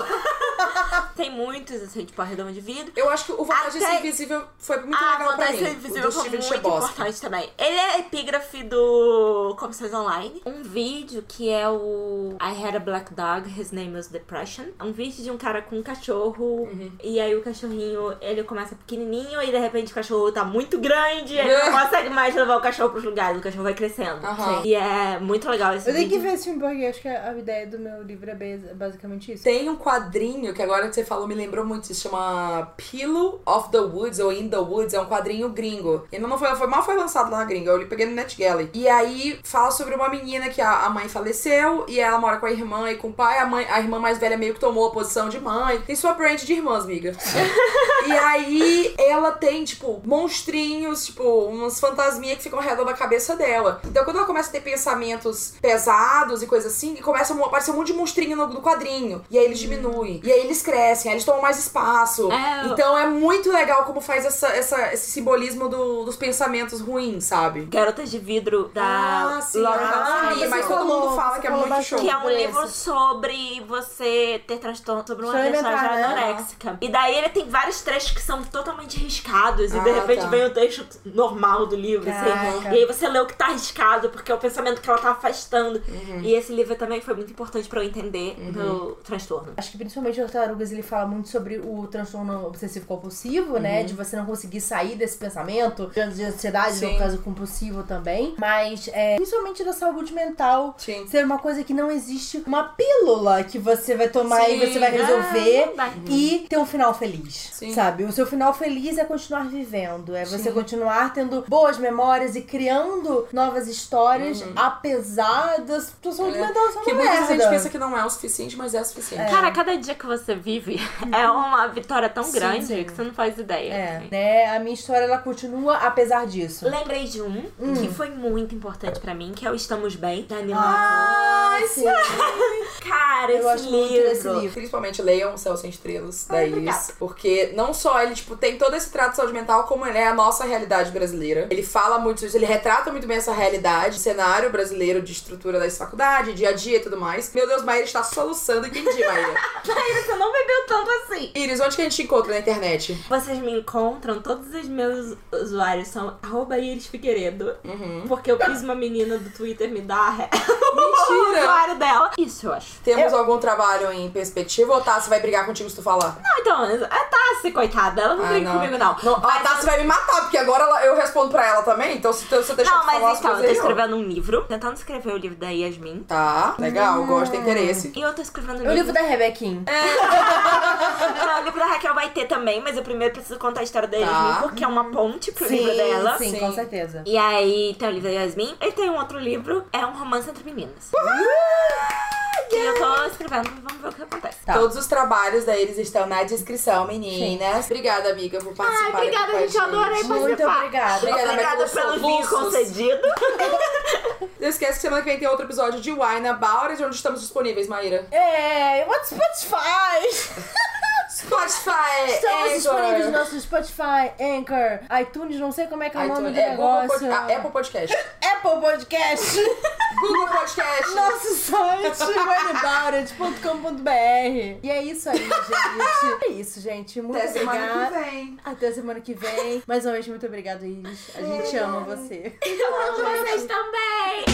tem muitos, assim, tipo a redoma de vidro. Eu acho que o Vontade de Até- Ser Invisível foi muito Ah, legal pra mim. de Ser Invisível foi muito Chbosky. importante também. Ele é epígrafe do Comissões Online. Um vídeo que é o I Had a Black Dog, His Name was Depression. É um vídeo de um cara com um cachorro. Uhum. E aí o cachorrinho, ele começa pequenininho e de repente o cachorro tá muito grande. Ele não consegue mais levar o cachorro pros lugares. O cachorro vai crescendo. Aham. E é muito legal esse Eu tenho que ver esse filme porque acho que a ideia do meu livro é bas- basicamente isso. Tem um quadrinho que agora que você falou me lembrou muito, se chama Pillow of the Woods ou In the Woods, é um quadrinho gringo. Ele não foi, foi mal foi lançado lá na gringa, eu peguei no NetGalley. E aí fala sobre uma menina que a, a mãe faleceu e ela mora com a irmã e com o pai, a mãe, a irmã mais velha meio que tomou a posição de mãe. Tem sua brand de irmãs, amiga. e aí ela tem, tipo, monstrinhos, tipo, umas fantasminhas que ficam ao redor da cabeça dela. Então quando ela começa a ter pensamentos pesados e coisas assim, começa a aparecer um monte de monstrinho no, no quadrinho. E aí eles diminuem. E aí eles crescem, aí eles tomam mais espaço. É, eu- Então é muito legal como faz essa, essa- esse simbolismo do- dos pensamentos ruins, sabe? Garotas de Vidro da Ah, sim. Laura Ah, sim, mas todo falou- mundo fala que é muito show. Que é um livro esse. sobre você ter transtorno, sobre uma já alimentar, né? anoréxica. E daí ele tem vários trechos que são totalmente riscados. E de Ah, repente tá. vem o texto normal do livro, assim. E aí você lê o que tá arriscado, porque é o pensamento que ela tá afastando. Uhum. E esse livro também foi muito importante pra eu entender meu transtorno. Acho que principalmente o Tartarugas ele fala muito sobre o transtorno obsessivo compulsivo, Uhum. né? De você não conseguir sair desse pensamento, de ansiedade, Sim. no caso compulsivo também. Mas é, principalmente da saúde mental Sim. ser uma coisa que não existe uma pílula que você vai tomar Sim. e você vai resolver Ah, e ter um final feliz. Sim. Sabe? O seu final feliz é continuar vivendo. É você Sim. continuar tendo boas memórias e criando novas histórias, apesar da situação de mental Uhum. É. Que muita merda. gente pensa que não é o suficiente, mas é o suficiente. Cara, cada dia que você vive é uma vitória tão Sim, grande sim. que você não faz ideia. É, assim. né? A minha história ela continua apesar disso. Lembrei de um que foi muito importante pra mim, que é o Estamos Bem, da Nina Ai, sim. Cara, Eu esse livro. livro. Principalmente leiam O Céu Sem Estrelas, da Ai, Iris. Porque não só ele, tipo, tem todo esse trato de saúde mental, como ele é a nossa realidade brasileira. Ele fala muito isso, ele retrata muito bem essa realidade, cenário brasileiro de estrutura da faculdade, dia a dia e tudo mais. Meu Deus, Maíra está soluçando, entendi, Maíra. Você não bebeu tanto assim. Iris, onde que a gente te encontra na internet? Vocês me encontram, todos os meus usuários são arroba Iris Figueiredo. Uhum. Porque eu fiz uma menina do Twitter me dar o Mentira! usuário dela. Isso eu acho. Temos algum trabalho em perspectiva ou Tassi vai brigar contigo se tu falar? Não, então, a Tassi, coitada, ela não Ah, briga não. comigo, não. Não, a Mas- Tassi vai me matar, porque agora ela- eu respondo pra ela também, então se eu deixar Não, falar mas as então, eu tô aí, ó. escrevendo um livro, tentando escrever o livro da Yasmin. Tá, legal, gosto, tem interesse. E eu tô escrevendo um O livro da Rebequim. Não, o livro da Raquel vai ter também, mas eu primeiro preciso contar a história da Tá. Yasmin, porque é uma ponte pro livro dela. sim, Sim. com certeza. E aí tem o livro da Yasmin, e tem um outro livro, é um romance entre meninas. E eu tô escrevendo, vamos ver o que acontece. Tá. Todos os trabalhos da Iris estão na descrição, meninas. Obrigada, amiga, por participar. Ai, obrigada, gente, eu adorei Muito participar. obrigada. Obrigada, Obrigada pelos pelo vinho concedido. Não esquece que semana que vem tem outro episódio de Wine About It, onde estamos disponíveis, Maíra. É, what's Spotify? Spotify, Estamos Anchor. disponíveis no nosso Spotify, Anchor, iTunes, não sei como é que é o nome do é, negócio. Pod- ah, Apple Podcast. Apple Podcast. Google Podcast. Nosso site, wineaboutit.com.br. E é isso aí, gente. É isso, gente. Muito Até semana que vem. Até a semana que vem. Mais uma vez, muito obrigada, Iris. A gente ama você. Eu amo vocês também!